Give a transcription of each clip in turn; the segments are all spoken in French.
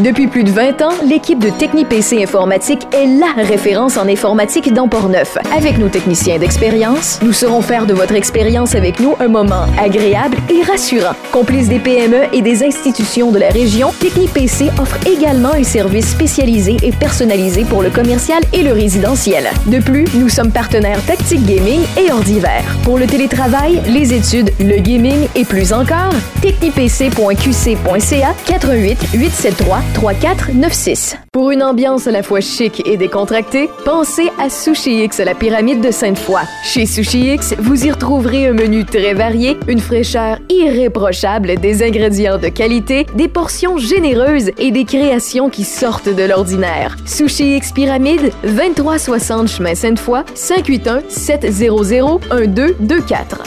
Depuis plus de 20 ans, l'équipe de TechniPC Informatique est la référence en informatique dans Portneuf. Avec nos techniciens d'expérience, nous saurons faire de votre expérience avec nous un moment agréable et rassurant. Complice des PME et des institutions de la région, TechniPC offre également un service spécialisé et personnalisé pour le commercial et le résidentiel. De plus, nous sommes partenaires Tactique Gaming et Ordiver. Pour le télétravail, les études, le gaming et plus encore, technipc.qc.ca 88 873 3496. Pour une ambiance à la fois chic et décontractée, pensez à Sushi X à la pyramide de Sainte-Foy. Chez Sushi X, vous y retrouverez un menu très varié, une fraîcheur irréprochable, des ingrédients de qualité, des portions généreuses et des créations qui sortent de l'ordinaire. Sushi X Pyramide, 2360 chemin Sainte-Foy, 581 700 1224.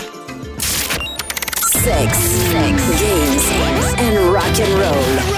Sex, sex, games and rock and roll.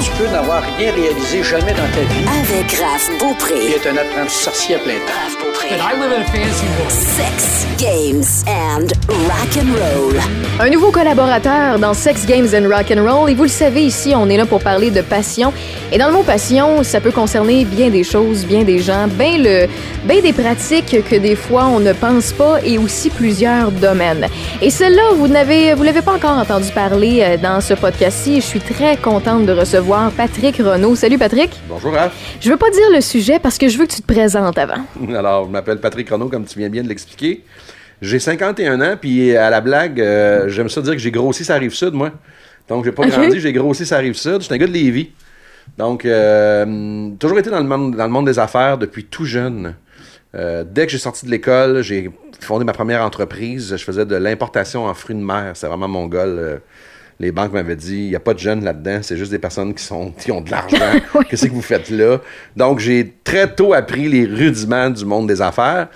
Tu peux n'avoir rien réalisé jamais dans ta vie. Avec Raph Beaupré. être un apprenti sorcier à plein temps. Raph Beaupré. And I live in a fancy world. Sex, games and rock and roll. Un nouveau collaborateur dans Sex Games and Rock and Roll et vous le savez ici, on est là pour parler de passion. Et dans le mot passion, ça peut concerner bien des choses, bien des gens, bien le bien des pratiques que des fois on ne pense pas et aussi plusieurs domaines. Et celle-là, vous n'avez vous l'avez pas encore entendu parler euh, dans ce podcast-ci. Je suis très contente de recevoir Patrick Renaud. Salut Patrick. Bonjour Raph. Je veux pas dire le sujet parce que je veux que tu te présentes avant. Alors, je m'appelle Patrick Renaud, comme tu viens bien de l'expliquer. J'ai 51 ans, puis à la blague, euh, j'aime ça dire que j'ai grossi sa rive sud, moi. Donc, j'ai pas grandi, j'ai grossi sa rive sud. Je suis un gars de Lévis. Donc, euh, toujours été dans le, monde, dans le monde des affaires depuis tout jeune. Euh, dès que j'ai sorti de l'école, j'ai fondé ma première entreprise. Je faisais de l'importation en fruits de mer. C'est vraiment mon goal. euh, les banques m'avaient dit, il n'y a pas de jeunes là-dedans, c'est juste des personnes qui, sont, qui ont de l'argent. Qu'est-ce que vous faites là? Donc, j'ai très tôt appris les rudiments du monde des affaires.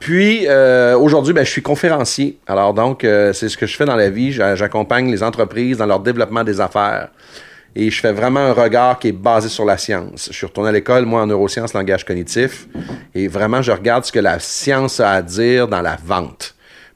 Puis, euh, aujourd'hui, ben, je suis conférencier. Alors, donc, euh, c'est ce que je fais dans la vie. J'a- J'accompagne les entreprises dans leur développement des affaires. Et je fais vraiment un regard qui est basé sur la science. Je suis retourné à l'école, moi, en neurosciences, langage cognitif. Et vraiment, je regarde ce que la science a à dire dans la vente.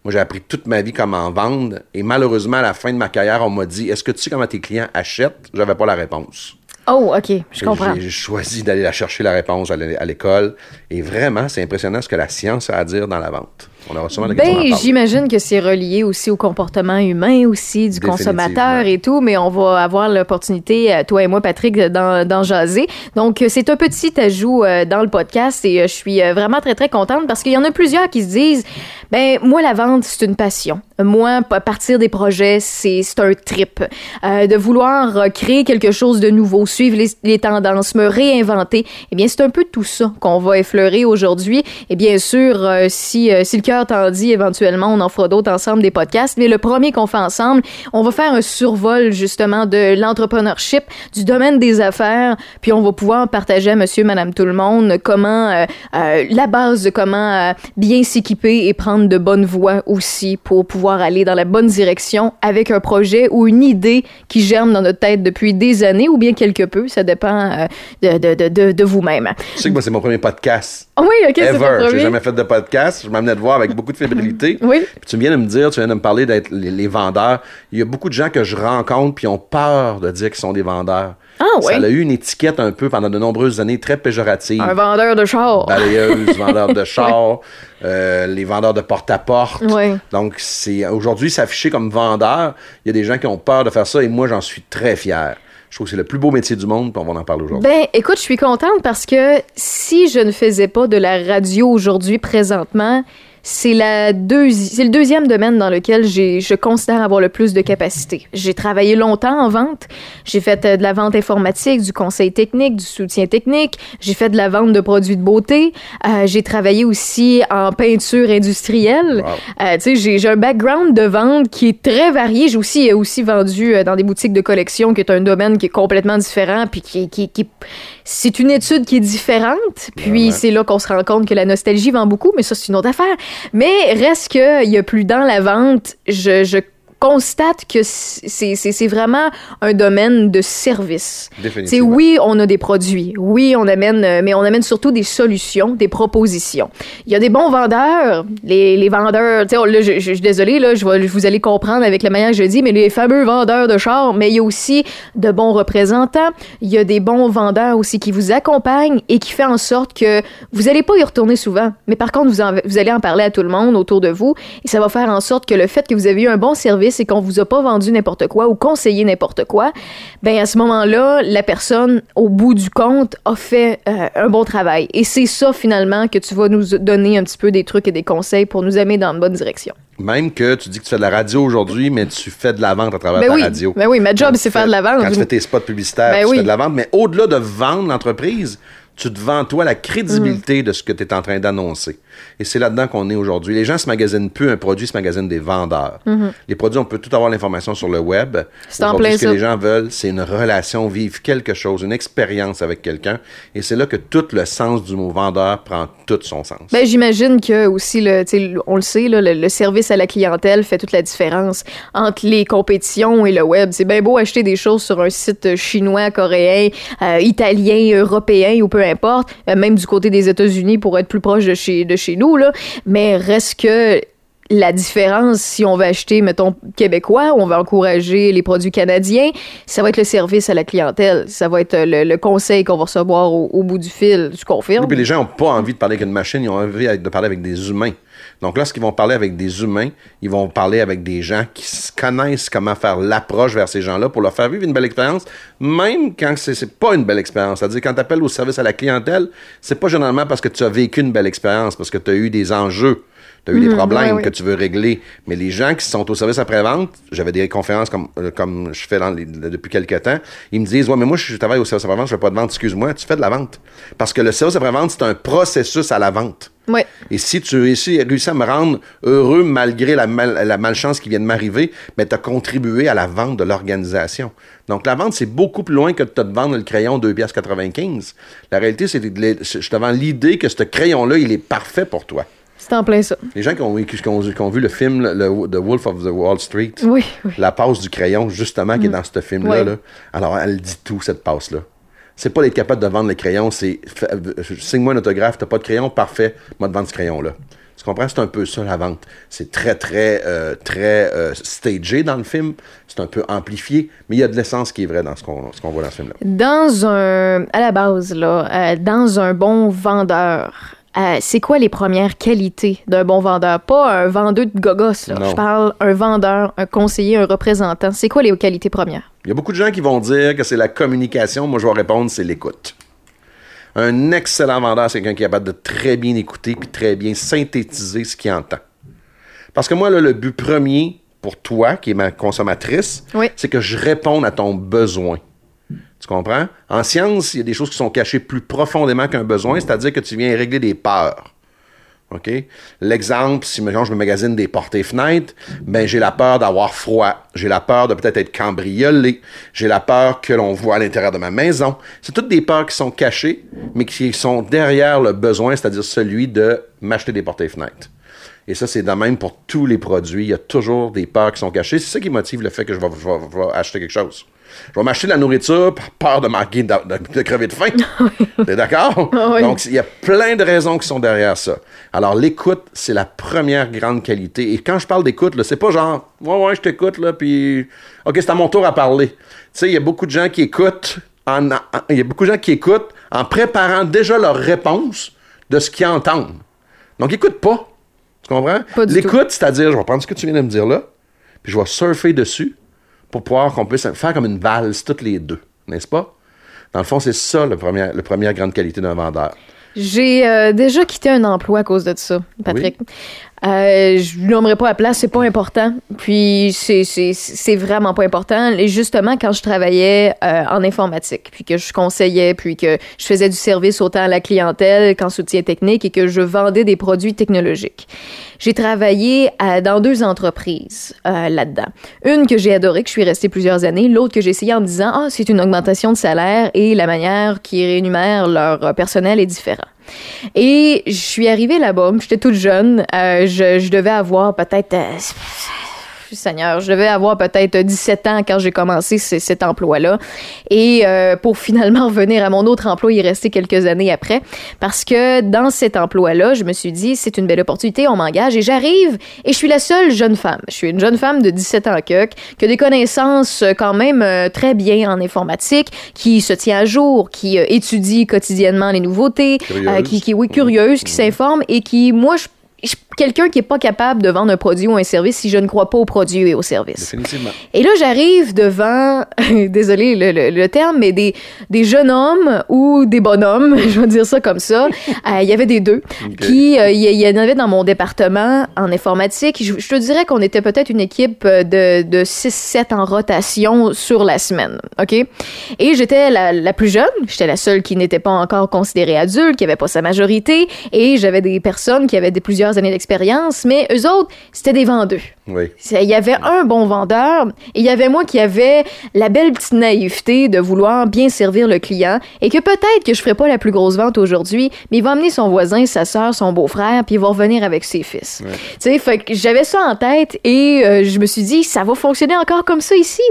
Moi, j'ai appris toute ma vie comment vendre. Et malheureusement, à la fin de ma carrière, on m'a dit Est-ce que tu sais comment tes clients achètent? J'avais pas la réponse. Oh, OK, je comprends. J'ai choisi d'aller la chercher la réponse à l'é- à l'école. Et vraiment, c'est impressionnant ce que la science a à dire dans la vente. On aura sûrement Ben, j'imagine que c'est relié aussi au comportement humain aussi du consommateur et tout, mais on va avoir l'opportunité, euh, toi et moi, Patrick, d'en jaser. Donc, euh, c'est un petit ajout euh, dans le podcast et je suis vraiment très, très contente parce qu'il y en a plusieurs qui se disent, ben, moi, la vente, c'est une passion. Moi, partir des projets, c'est un trip. Euh, de vouloir euh, créer quelque chose de nouveau, suivre les, tendances, me réinventer, eh bien, c'est un peu tout ça qu'on va effleurer aujourd'hui. Et bien sûr, euh, si, euh, si le cœur t'en dit, éventuellement, on en fera d'autres ensemble, des podcasts. Mais le premier qu'on fait ensemble, on va faire un survol, justement, de l'entrepreneurship, du domaine des affaires, puis on va pouvoir partager à monsieur, madame, tout le monde comment, la base de comment bien s'équiper et prendre de bonnes voies aussi pour pouvoir aller dans la bonne direction avec un projet ou une idée qui germe dans notre tête depuis des années ou bien quelque peu, ça dépend euh, de, de, de, de, de vous-même. Tu sais que moi, c'est mon premier podcast. Ah oui, ok, c'est ton. J'ai jamais fait de podcast. Je m'amenais de voir avec beaucoup de fébrilité. Oui. Puis tu viens de me dire, tu viens de me parler d'être les, les vendeurs. Il y a beaucoup de gens que je rencontre puis ont peur de dire qu'ils sont des vendeurs. Ah ouais? Ça a eu une étiquette un peu pendant de nombreuses années très péjorative. Un vendeur de char. Balayeuse, vendeurs de chars, euh, les vendeurs de porte-à-porte. Ouais. Donc, c'est aujourd'hui, s'afficher comme vendeur, il y a des gens qui ont peur de faire ça et moi, j'en suis très fier. Je trouve que c'est le plus beau métier du monde, puis on va en parler aujourd'hui. Ben, écoute, je suis contente parce que si je ne faisais pas de la radio aujourd'hui présentement, c'est la deuxi- c'est le deuxième domaine dans lequel je considère avoir le plus de capacité. J'ai travaillé longtemps en vente. J'ai fait euh, de la vente informatique, du conseil technique, du soutien technique. J'ai fait de la vente de produits de beauté. Euh, j'ai travaillé aussi en peinture industrielle. Euh, tu sais, j'ai, un background de vente qui est très varié. J'ai aussi, aussi vendu dans des boutiques de collection, qui est un domaine qui est complètement différent, puis qui, qui, qui c'est une étude qui est différente. Puis c'est là qu'on se rend compte que la nostalgie vend beaucoup, mais ça c'est une autre affaire. Mais reste que il y a plus dans la vente, je, je constate que c'est vraiment un domaine de service. C'est oui, on a des produits, oui, on amène, euh, mais on amène surtout des solutions, des propositions. Il y a des bons vendeurs, les, les vendeurs, tu sais, là, je, je- je suis désolée, là, je vais, vous allez comprendre avec la manière que je dis, mais les fameux vendeurs de chars, mais il y a aussi de bons représentants, il y a des bons vendeurs aussi qui vous accompagnent et qui fait en sorte que vous n'allez pas y retourner souvent, mais par contre, vous, en- vous allez en parler à tout le monde autour de vous et ça va faire en sorte que le fait que vous avez eu un bon service et qu'on vous a pas vendu n'importe quoi ou conseillé n'importe quoi, ben à ce moment-là, la personne, au bout du compte, a fait euh, un bon travail. Et c'est ça, finalement, que tu vas nous donner un petit peu des trucs et des conseils pour nous amener dans la bonne direction. Même que tu dis que tu fais de la radio aujourd'hui, mais tu fais de la vente à travers Ben ta oui, radio. ben oui, ma job, c'est faire fais- de la vente. Quand tu fais tes spots publicitaires, Ben tu oui. fais de la vente. Mais au-delà de vendre l'entreprise, tu te vends, toi, la crédibilité de ce que tu es en train d'annoncer. Et c'est là-dedans qu'on est aujourd'hui. Les gens se magasinent plus un produit, se magasinent des vendeurs. Les produits, on peut tout avoir l'information sur le web. C'est en plein ce que les gens veulent, c'est une relation, vivre quelque chose, une expérience avec quelqu'un. Et c'est là que tout le sens du mot vendeur prend tout son sens. Ben, j'imagine que aussi, le, on le sait, là, le, le service à la clientèle fait toute la différence entre les compétitions et le web. C'est bien beau acheter des choses sur un site chinois, coréen, euh, italien, européen ou peu importe, euh, même du côté des États-Unis pour être plus proche de chez, de chez nous, là. mais reste que la différence, si on veut acheter, mettons, québécois, on va encourager les produits canadiens, ça va être le service à la clientèle. Ça va être euh, le, le conseil qu'on va recevoir au, au bout du fil. Tu confirmes? Oui, puis les gens n'ont pas envie de parler avec une machine, ils ont envie de parler avec des humains. Donc, lorsqu'ils vont parler avec des humains, ils vont parler avec des gens qui connaissent comment faire l'approche vers ces gens-là pour leur faire vivre une belle expérience, même quand c'est pas une belle expérience. C'est-à-dire, quand tu appelles au service à la clientèle, c'est pas généralement parce que tu as vécu une belle expérience, parce que tu as eu des enjeux. Tu as eu des problèmes ouais, ouais. que tu veux régler. Mais les gens qui sont au service après-vente, j'avais des conférences comme, euh, comme je fais dans les- depuis quelques temps, ils me disent Ouais, mais moi, je travaille au service après-vente, je fais pas de vente, excuse-moi, tu fais de la vente. Parce que le service après-vente, c'est un processus à la vente. Et si tu réussis, réussis à me rendre heureux malgré la, mal- la malchance qui vient de m'arriver, ben, tu as contribué à la vente de l'organisation. Donc, la vente, c'est beaucoup plus loin que de te vendre le crayon 2,95 La réalité, c'est que je te vends l'idée que ce crayon-là, il est parfait pour toi. C'est en plein ça. Les gens qui ont, qui ont- qui ont vu le film le, The Wolf of the Wall Street, Oui, oui. la passe du crayon, justement, qui est dans ce film-là, Ouais. là. alors elle dit tout, cette passe-là. C'est pas d'être capable de vendre le crayon, c'est euh, signe-moi un autographe, t'as pas de crayon, parfait, moi de vendre ce crayon-là. Tu comprends? C'est un peu ça, la vente. C'est très, très, euh, très euh, stagé dans le film. C'est un peu amplifié, mais il y a de l'essence qui est vraie dans ce qu'on voit dans ce film-là. Dans un, à la base, dans un bon vendeur, euh, c'est quoi les premières qualités d'un bon vendeur? Pas un vendeur de gogos, là. Je parle un vendeur, un conseiller, un représentant. C'est quoi les qualités premières? Il y a beaucoup de gens qui vont dire que c'est la communication. Moi, je vais répondre, c'est l'écoute. Un excellent vendeur, c'est quelqu'un qui est capable de très bien écouter puis très bien synthétiser ce qu'il entend. Parce que moi, là, le but premier pour toi, qui est ma consommatrice, Oui. c'est que je réponde à ton besoin. Tu comprends? En science, il y a des choses qui sont cachées plus profondément qu'un besoin, c'est-à-dire que tu viens régler des peurs. OK? L'exemple, si mettons, je me magasine des portes et fenêtres, ben j'ai la peur d'avoir froid. J'ai la peur de peut-être être cambriolé. J'ai la peur que l'on voit à l'intérieur de ma maison. C'est toutes des peurs qui sont cachées, mais qui sont derrière le besoin, c'est-à-dire celui de m'acheter des portes et fenêtres. Et ça, c'est de même pour tous les produits. Il y a toujours des peurs qui sont cachées. C'est ça qui motive le fait que je vais acheter quelque chose. Je vais m'acheter de la nourriture par peur de manquer de, de- de crever de faim. T'es d'accord? Oui. Donc, il y a plein de raisons qui sont derrière ça. Alors, l'écoute, c'est la première grande qualité. Et quand je parle d'écoute, là, c'est pas genre, ouais, ouais, je t'écoute, là, puis, OK, c'est à mon tour à parler. Tu sais, il y a beaucoup de gens qui écoutent, en, en- il y a beaucoup de gens qui écoutent en préparant déjà leur réponse de ce qu'ils entendent. Donc, écoute pas. Tu comprends? L'écoute, c'est-à-dire, je vais prendre ce que tu viens de me dire là, puis je vais surfer dessus pour pouvoir qu'on puisse faire comme une valse toutes les deux. N'est-ce pas? Dans le fond, c'est ça le premier, la première grande qualité d'un vendeur. J'ai euh, déjà quitté un emploi à cause de ça, Patrick. Euh, je ne nommerai pas la place, c'est pas important. Puis c'est- vraiment pas important. Et justement, quand je travaillais euh, en informatique, puis que je conseillais, puis que je faisais du service autant à la clientèle qu'en soutien technique et que je vendais des produits technologiques. J'ai travaillé à- dans deux entreprises euh, là-dedans. Une que j'ai adorée, que je suis restée plusieurs années. L'autre que j'ai essayé en me disant, ah, c'est une augmentation de salaire et la manière qu'ils rémunèrent leur euh, personnel est différente. Et je suis arrivée là-bas, j'étais toute jeune, euh, je, devais avoir peut-être euh, Seigneur, je devais avoir peut-être 17 ans quand j'ai commencé cet emploi-là. Et euh, pour finalement revenir à mon autre emploi, y rester quelques années après. Parce que dans cet emploi-là, je me suis dit, c'est une belle opportunité, on m'engage et j'arrive et je suis la seule jeune femme. Je suis une jeune femme de 17 ans que, qui a des connaissances euh, quand même euh, très bien en informatique, qui se tient à jour, qui étudie quotidiennement les nouveautés, euh, qui, qui, oui, curieuse, qui s'informe et qui, moi, je- quelqu'un qui est pas capable de vendre un produit ou un service si je ne crois pas au produit et au service. Définitivement. Et là, j'arrive devant, désolé le, le- le terme, mais des, des jeunes hommes ou des bonhommes, je vais dire ça comme ça. Euh, Il y avait des deux. Qui, euh, il y, en avait dans mon département en informatique. Je, je te dirais qu'on était peut-être une équipe de, de 6-7 en rotation sur la semaine. OK? Et j'étais la, la plus jeune. J'étais la seule qui n'était pas encore considérée adulte, qui avait pas sa majorité. Et j'avais des personnes qui avaient des plusieurs années d'expérience, mais eux autres, c'était des vendeux. Oui. Il y avait un bon vendeur et il y avait moi qui avait la belle petite naïveté de vouloir bien servir le client et que peut-être que je ferais pas la plus grosse vente aujourd'hui, mais il va amener son voisin, sa sœur, son beau-frère, puis il va revenir avec ses fils. Tu sais, fait que j'avais ça en tête et euh, je me suis dit, ça va fonctionner encore comme ça ici.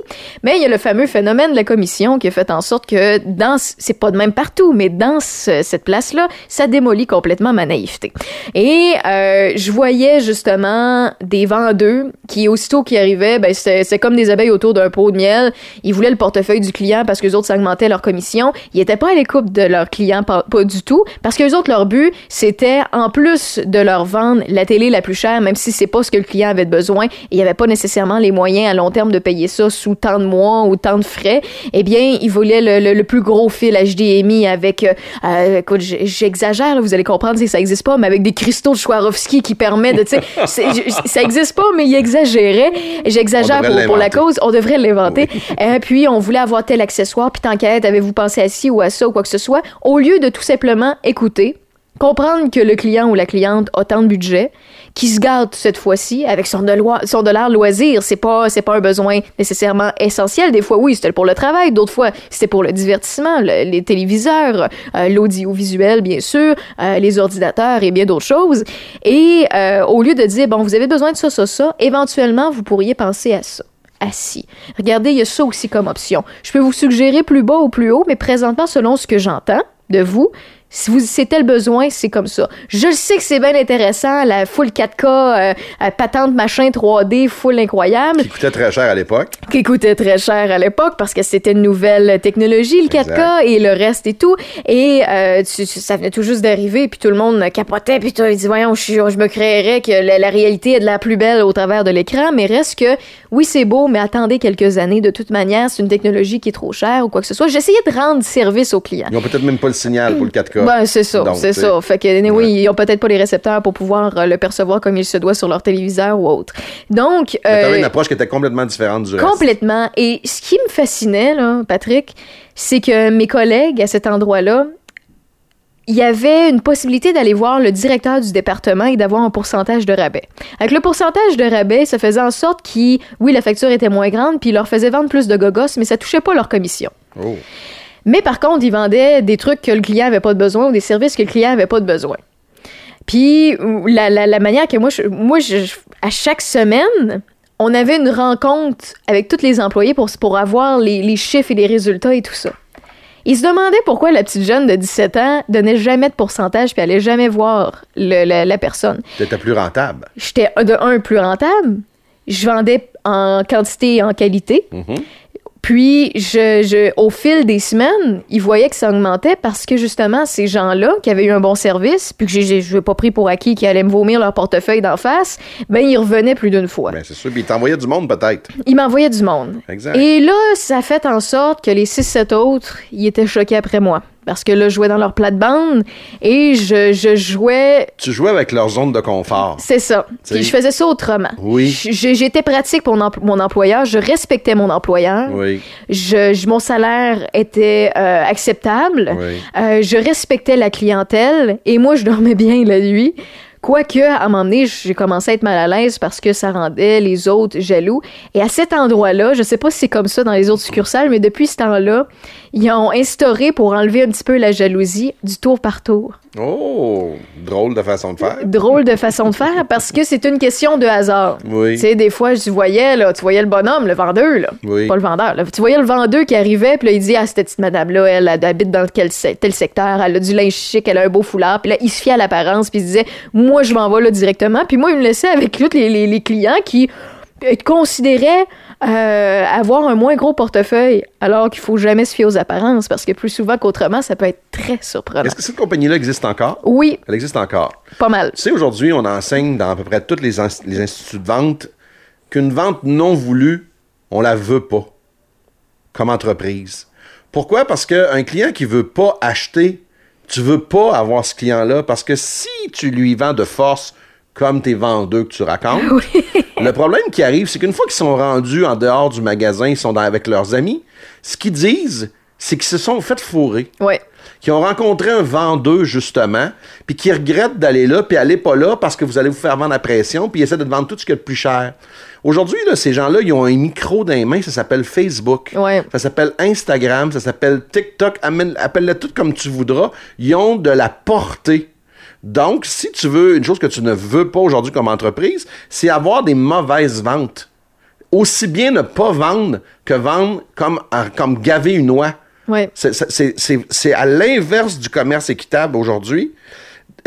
Mais il y a le fameux phénomène de la commission qui a fait en sorte que dans, c'est pas de même partout, mais dans ce- cette place-là, ça démolit complètement ma naïveté. Et euh, je voyais justement des vendeurs qui, aussitôt qu'ils arrivaient, ben, c'était comme des abeilles autour d'un pot de miel. Ils voulaient le portefeuille du client parce que les autres s'augmentaient leur commission. Ils étaient pas à l'écoute de leurs clients, pas, du tout, parce que autres, leur but, c'était en plus de leur vendre la télé la plus chère, même si c'est pas ce que le client avait besoin, et il y avait pas nécessairement les moyens à long terme de payer ça sous tant de mois ou tant de frais, eh bien, ils voulaient le, le- plus gros fil HDMI avec, euh, euh, écoute, j'exagère, vous allez comprendre si ça existe pas, mais avec des cristaux de Swarovski qui permet de, tu sais, ça existe pas, mais il exagérait. J'exagère pour, pour la cause, on devrait l'inventer. Euh, puis, on voulait avoir tel accessoire, puis tant qu'à être, avez-vous pensé à ci ou à ça ou quoi que ce soit, au lieu de tout simplement écouter, comprendre que le client ou la cliente a tant de budget, qui se garde cette fois-ci avec son, dollar loisir. C'est pas, c'est pas un besoin nécessairement essentiel. Des fois, oui, c'était pour le travail. D'autres fois, c'était pour le divertissement, le- les téléviseurs, euh, l'audiovisuel, bien sûr, euh, les ordinateurs et bien d'autres choses. Et euh, au lieu de dire, bon, vous avez besoin de ça, ça, ça, éventuellement, vous pourriez penser à ça assis. Regardez, il y a ça aussi comme option. Je peux vous suggérer plus bas ou plus haut, mais présentement, selon ce que j'entends de vous, si vous c'est tel besoin, c'est comme ça. Je le sais que c'est bien intéressant, la full 4K, euh, euh, patente machin 3D, full incroyable, Qui coûtait très cher à l'époque. qui coûtait très cher à l'époque parce que c'était une nouvelle technologie, le 4K Exact. et le reste et tout. Et euh, tu- tu- ça venait tout juste d'arriver, puis tout le monde capotait, puis il dit voyons, je, je me créerais que la, la réalité est de la plus belle au travers de l'écran, mais reste que oui c'est beau, mais attendez quelques années. De toute manière, c'est une technologie qui est trop chère ou quoi que ce soit. J'essayais de rendre service aux clients. Ils ont peut-être même pas le signal pour le 4K. Ben, c'est ça, c'est tu ça. Fait que, anyway, Ouais. ils ont peut-être pas les récepteurs pour pouvoir euh, le percevoir comme il se doit sur leur téléviseur ou autre. Donc, Mais t'avais euh, une approche qui était complètement différente du reste. Complètement. Et ce qui me fascinait, là, Patrick, c'est que mes collègues à cet endroit-là, il y avait une possibilité d'aller voir le directeur du département et d'avoir un pourcentage de rabais. Avec le pourcentage de rabais, ça faisait en sorte qu'ils, oui, la facture était moins grande, puis ils leur faisait vendre plus de gogos, mais ça touchait pas leur commission. Oh. Mais par contre, ils vendaient des trucs que le client avait pas de besoin ou des services que le client avait pas de besoin. Puis la, la, la manière que moi, je, moi je- à chaque semaine, on avait une rencontre avec tous les employés pour, pour avoir les, les chiffres et les résultats et tout ça. Ils se demandaient pourquoi la petite jeune de 17 ans donnait jamais de pourcentage puis allait jamais voir le- la, la personne. T'étais plus rentable. J'étais de un plus rentable, je vendais en quantité et en qualité. Mhm. Puis, je, je, au fil des semaines, ils voyaient que ça augmentait parce que justement, ces gens-là qui avaient eu un bon service, puis que je n'ai pas pris pour acquis qu'ils allaient me vomir leur portefeuille d'en face, ben ils revenaient plus d'une fois. Ben, c'est sûr. Puis ils t'envoyaient du monde, peut-être. Ils m'envoyaient du monde. Exact. Et là, ça a fait en sorte que les 6-7 autres, ils étaient choqués après moi. Parce que là, je jouais dans leur plate-bande et je, je jouais Tu jouais avec leur zone de confort. c'est ça. Puis je faisais ça autrement. Oui. J'étais pratique pour mon, empl- mon employeur. Je respectais mon employeur. Oui. Je, je- mon salaire était euh, acceptable. Oui. Euh, je respectais la clientèle et moi, je dormais bien la nuit. Quoique, à un moment donné, j'ai commencé à être mal à l'aise parce que ça rendait les autres jaloux. Et à cet endroit-là, je sais pas si c'est comme ça dans les autres succursales, mais depuis ce temps-là, ils ont instauré pour enlever un petit peu la jalousie du tour par tour. Oh, drôle de façon de faire. Drôle de façon de faire parce que c'est une question de hasard. Oui. Tu sais, des fois, tu voyais, là, tu voyais le bonhomme, le vendeur, là. Oui. Pas le vendeur. là. Tu voyais le vendeur qui arrivait, puis là, il dit, ah, cette petite madame-là, elle, elle habite dans quel tel secteur, elle a du linge chic, elle a un beau foulard. Puis là, il se fiait à l'apparence, puis il se disait, moi, je m'en vais là directement. Puis moi, il me laissait avec tous les, les- les clients qui euh, considéraient euh, avoir un moins gros portefeuille, alors qu'il faut jamais se fier aux apparences, parce que plus souvent qu'autrement, ça peut être très surprenant. Est-ce que cette compagnie-là existe encore? Oui, Elle existe encore. pas mal. Tu sais, aujourd'hui, on enseigne dans à peu près tous les, les instituts de vente qu'une vente non voulue, on la veut pas comme entreprise. Pourquoi? Parce qu'un client qui veut pas acheter, tu veux pas avoir ce client-là parce que si tu lui vends de force comme tes vendeurs que tu racontes, le problème qui arrive, c'est qu'une fois qu'ils sont rendus en dehors du magasin, ils sont dans- avec leurs amis, ce qu'ils disent, c'est qu'ils se sont fait fourrer Ouais. Qui ont rencontré un vendeur, justement, puis qui regrettent d'aller là, puis aller pas là parce que vous allez vous faire vendre à pression, puis ils essaient de te vendre tout ce qu'il y a de plus cher. Aujourd'hui, ces gens-là, ils ont un micro dans les mains, ça s'appelle Facebook. Ouais. Ça s'appelle Instagram, ça s'appelle TikTok, appelle-le tout comme tu voudras. Ils ont de la portée. Donc, si tu veux, une chose que tu ne veux pas aujourd'hui comme entreprise, c'est avoir des mauvaises ventes. Aussi bien ne pas vendre que vendre comme, comme gaver une oie. Ouais. C'est- à l'inverse du commerce équitable aujourd'hui.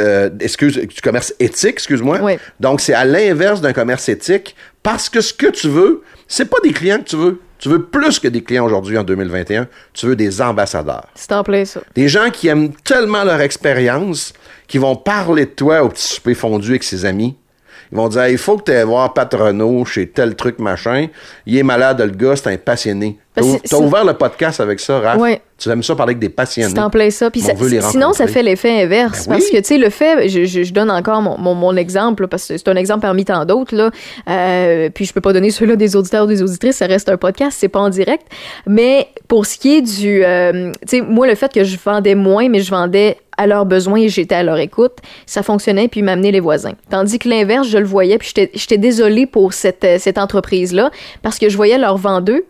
Euh, excuse, du commerce éthique, excuse-moi. Oui. Donc, c'est à l'inverse d'un commerce éthique parce que ce que tu veux, c'est pas des clients que tu veux. Tu veux plus que des clients aujourd'hui en 2021. Tu veux des ambassadeurs. C'est en plein ça. Des gens qui aiment tellement leur expérience qui vont parler de toi au petit souper fondu avec ses amis. Ils vont dire, il faut que tu ailles voir Pat Renault chez tel truc machin. Il est malade, le gars, c'est un passionné. T'as ouvert le podcast avec ça, Raph. Ouais. Tu aimes ça parler avec des passionnés. C'est en plein ça. Puis ça- sinon, ça fait l'effet inverse. Ben Parce oui. que, tu sais, le fait, je, je- je donne encore mon, mon, mon exemple, là, parce que c'est un exemple parmi tant d'autres, là. Euh, puis je peux pas donner ceux-là des auditeurs ou des auditrices, ça reste un podcast, c'est pas en direct. Mais pour ce qui est du, euh, tu sais, moi, le fait que je vendais moins, mais je vendais à leurs besoins et j'étais à leur écoute, ça fonctionnait puis m'amenaient les voisins. Tandis que l'inverse, je le voyais puis j'étais- désolée pour cette, euh, cette entreprise-là parce que je voyais leurs vendeurs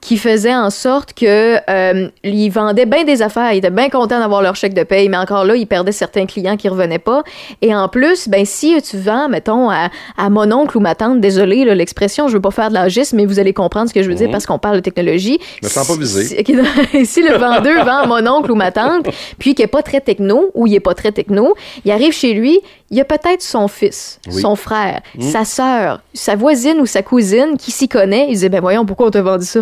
qui faisaient en sorte que euh, ils vendaient bien des affaires, ils étaient bien contents d'avoir leur chèque de paye, mais encore là, ils perdaient certains clients qui revenaient pas. Et en plus, ben si tu vends, mettons, à, à mon oncle ou ma tante, désolé là, l'expression, je veux pas faire de l'agisme, mais vous allez comprendre ce que je veux dire parce qu'on parle de technologie. Me sens pas visé. Si, le vendeur vend à mon oncle ou ma tante, puis qu'il est pas très techno ou il est pas très techno, il arrive chez lui, il y a peut-être son fils, Oui. son frère, sa sœur, sa voisine ou sa cousine qui s'y connaît. Il dit ben voyons pourquoi on t'a vendu ça?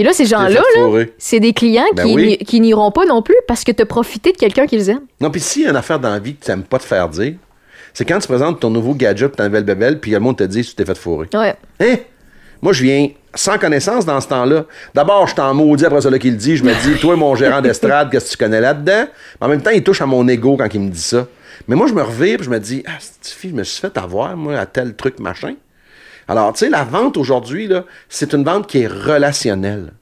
Puis là ces gens-là, là, c'est des clients Ben qui, oui. n'y- qui n'iront pas non plus parce que tu as profité de quelqu'un qu'ils aiment. Non, puis s'il y a une affaire dans la vie que tu n'aimes pas te faire dire, c'est quand tu présentes ton nouveau gadget, ta nouvelle bébelle, puis le monde te dit tu t'es fait fourrer. Ouais. Hein? Moi, je viens sans connaissance dans ce temps-là. D'abord, je t'en maudis après celui qui le dit. Je me dis, toi, mon gérant d'estrade, qu'est-ce que tu connais là-dedans? Mais en même temps, il touche à mon ego quand il me dit ça. Mais moi, je me revire puis je me dis, ah, cette fille, je me suis fait avoir, moi, à tel truc, machin. Alors, tu sais, la vente aujourd'hui, c'est une vente qui est relationnelle.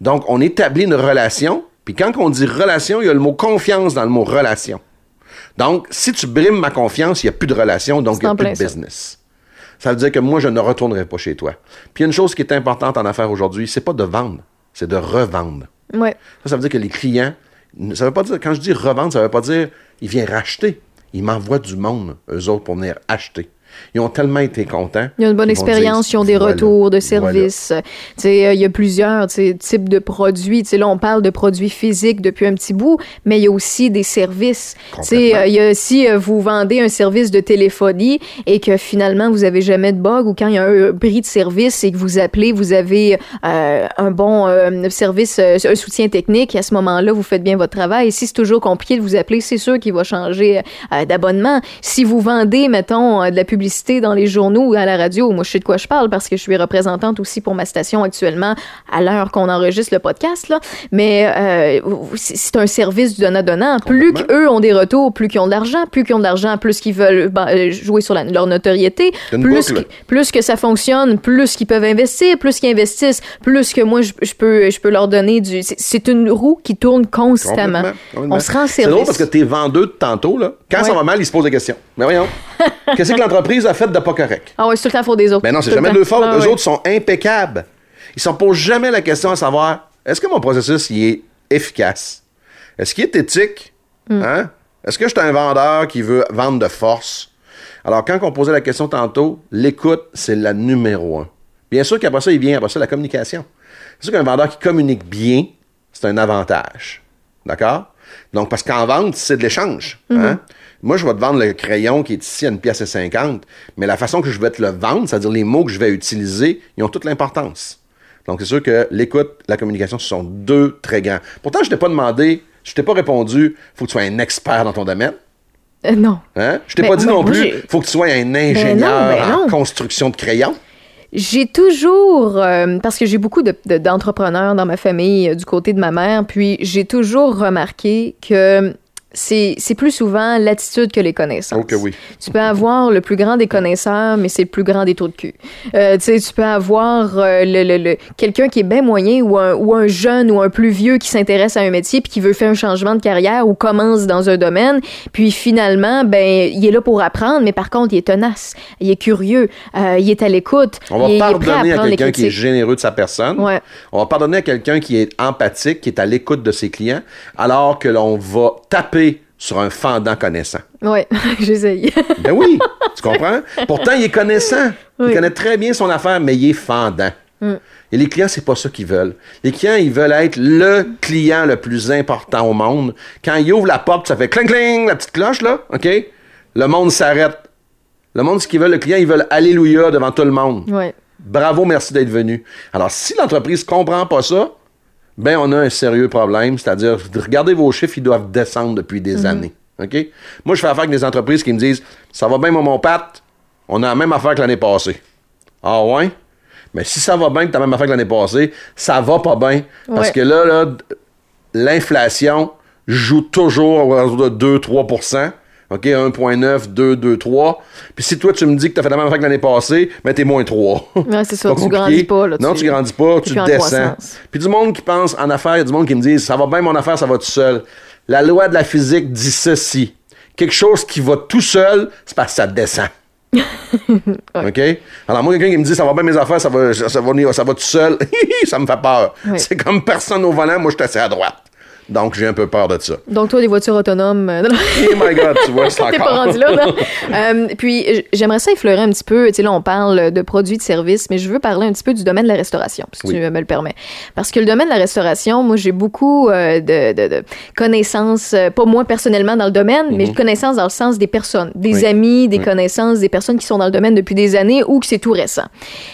Donc, on établit une relation. Puis quand on dit relation, il y a le mot confiance dans le mot relation. Donc, si tu brimes ma confiance, il n'y a plus de relation, donc il n'y a plus de ça. business. Ça veut dire que moi, je ne retournerai pas chez toi. Puis il y a une chose qui est importante en affaires aujourd'hui, c'est pas de vendre, c'est de revendre. Ouais. Ça, ça veut dire que les clients, ça veut pas dire, quand je dis revendre, ça veut pas dire, ils viennent racheter. Ils m'envoient du monde, eux autres, pour venir acheter. Ils ont tellement été contents. Ils ont une bonne expérience, dire, ils ont des voilà, retours de voilà. services. Tu sais, euh, il y a plusieurs types de produits. Tu sais, là, on parle de produits physiques depuis un petit bout, mais il y a aussi des services. Tu sais, Complètement. euh, il y a si euh, vous vendez un service de téléphonie et que finalement vous avez jamais de bug ou quand il y a un bris de service et que vous appelez, vous avez euh, un bon euh, service, euh, un soutien technique. Et à ce moment-là, vous faites bien votre travail. Et si c'est toujours compliqué de vous appeler, c'est sûr qu'il va changer euh, d'abonnement. Si vous vendez, mettons, euh, de la publicité dans les journaux ou à la radio, moi je sais de quoi je parle parce que je suis représentante aussi pour ma station actuellement à l'heure qu'on enregistre le podcast là. Mais euh, c'est un service du donnant-donnant. Plus qu'eux ont des retours, plus qu'ils ont de l'argent, plus qu'ils ont de l'argent, plus qu'ils veulent ben, euh, jouer sur la- leur notoriété, plus, que- plus que ça fonctionne, plus qu'ils peuvent investir, plus qu'ils investissent, plus que moi je, je peux je peux leur donner du. c'est- une roue qui tourne constamment. Complètement, complètement. On se rend C'est drôle service. parce que tes vendeurs de tantôt, là, quand ça Ouais. va mal, ils se posent des questions. Mais voyons. Qu'est-ce que l'entreprise a fait de pas correct? Ah ouais, c'est tout le temps faute des autres. Ben non, c'est jamais de temps. leur faute. Ah Eux ouais. autres sont impeccables. Ils ne se posent jamais la question à savoir est-ce que mon processus il est efficace? Est-ce qu'il est éthique? Hmm. Hein? Est-ce que je suis un vendeur qui veut vendre de force? Alors, quand on posait la question tantôt, l'écoute, c'est la numéro un. Bien sûr qu'après ça, il vient après ça la communication. C'est sûr qu'un vendeur qui communique bien, c'est un avantage. D'accord? Donc, parce qu'en vente, c'est de l'échange. hein? Moi, je vais te vendre le crayon qui est ici à une pièce et 50, mais la façon que je vais te le vendre, c'est-à-dire les mots que je vais utiliser, ils ont toute l'importance. Donc, c'est sûr que l'écoute, la communication, ce sont deux très grands. Pourtant, je t'ai pas demandé, je t'ai pas répondu, faut que tu sois un expert dans ton domaine. Euh, non. Hein? Je t'ai Mais pas dit non plus, faut que tu sois un ingénieur ben en non. construction de crayons. J'ai toujours, euh, parce que j'ai beaucoup de- de- d'entrepreneurs dans ma famille euh, du côté de ma mère, puis j'ai toujours remarqué que c'est plus souvent l'attitude que les connaissances. Oui. Tu peux avoir le plus grand des connaisseurs, mais c'est le plus grand des trous de cul. Euh, tu sais, tu peux avoir euh, le, le- le- quelqu'un qui est bien moyen ou un, ou un jeune ou un plus vieux qui s'intéresse à un métier puis qui veut faire un changement de carrière ou commence dans un domaine, puis finalement, ben, il est là pour apprendre, mais par contre, il est tenace, il est curieux, euh, il est à l'écoute, On va il, il à pardonner à quelqu'un qui est généreux de sa personne. Ouais. On va pardonner à quelqu'un qui est empathique, qui est à l'écoute de ses clients, alors que l'on va taper sur un fendant connaissant. Ouais, j'essaye. Ben oui, tu comprends? Pourtant, il est connaissant. Il Oui. Mm. connaît très bien son affaire, mais il est fendant. Et les clients, c'est pas ça qu'ils veulent. Les clients, ils veulent être le client le plus important au monde. Quand ils ouvrent la porte, ça fait cling cling, la petite cloche, là, OK? Le monde s'arrête. Le monde, ce qu'ils veulent, le client, ils veulent Alléluia devant tout le monde. ouais. Bravo, merci d'être venu. Alors, si l'entreprise comprend pas ça, ben, on a un sérieux problème. C'est-à-dire, regardez vos chiffres, ils doivent descendre depuis des années. OK? Moi, je fais affaire avec des entreprises qui me disent Ça va bien, moi, mon Pat, on a la même affaire que l'année passée. Ah ouais? Mais si ça va bien que tu as la même affaire que l'année passée, ça va pas bien. Parce que là, l'inflation joue toujours autour de 2-3 OK, 1,9, 2, 2, 3. Puis si toi, tu me dis que tu as fait la même affaire que l'année passée, ben t'es moins 3. Ouais, c'est ça, tu compliqué. grandis pas, là, Non, tu- tu grandis pas, tu descends. Puis du monde qui pense en affaires, il y a du monde qui me dit ça va bien mon affaire, ça va tout seul. La loi de la physique dit ceci. Quelque chose qui va tout seul, c'est parce que ça descend. OK? Alors, moi, quelqu'un qui me dit ça va bien mes affaires, ça va, ça, va, ça va tout seul, ça me fait peur. C'est comme personne au volant, moi, je suis assis à droite. Donc, j'ai un peu peur de ça. Donc, toi, des voitures autonomes. euh, non, non. Oh my God, tu vois, c'est T'es pas encore. rendu là, non? Euh, puis, j'aimerais ça effleurer un petit peu. Tu sais, là, on parle de produits, de services, mais je veux parler un petit peu du domaine de la restauration, si Oui. tu me le permets. Parce que le domaine de la restauration, moi, j'ai beaucoup euh, de, de- de connaissances, euh, pas moi personnellement dans le domaine, mais connaissances dans le sens des personnes, des Mhm. Oui. amis, des Oui. connaissances, des personnes qui sont dans le domaine depuis des années ou que c'est tout récent.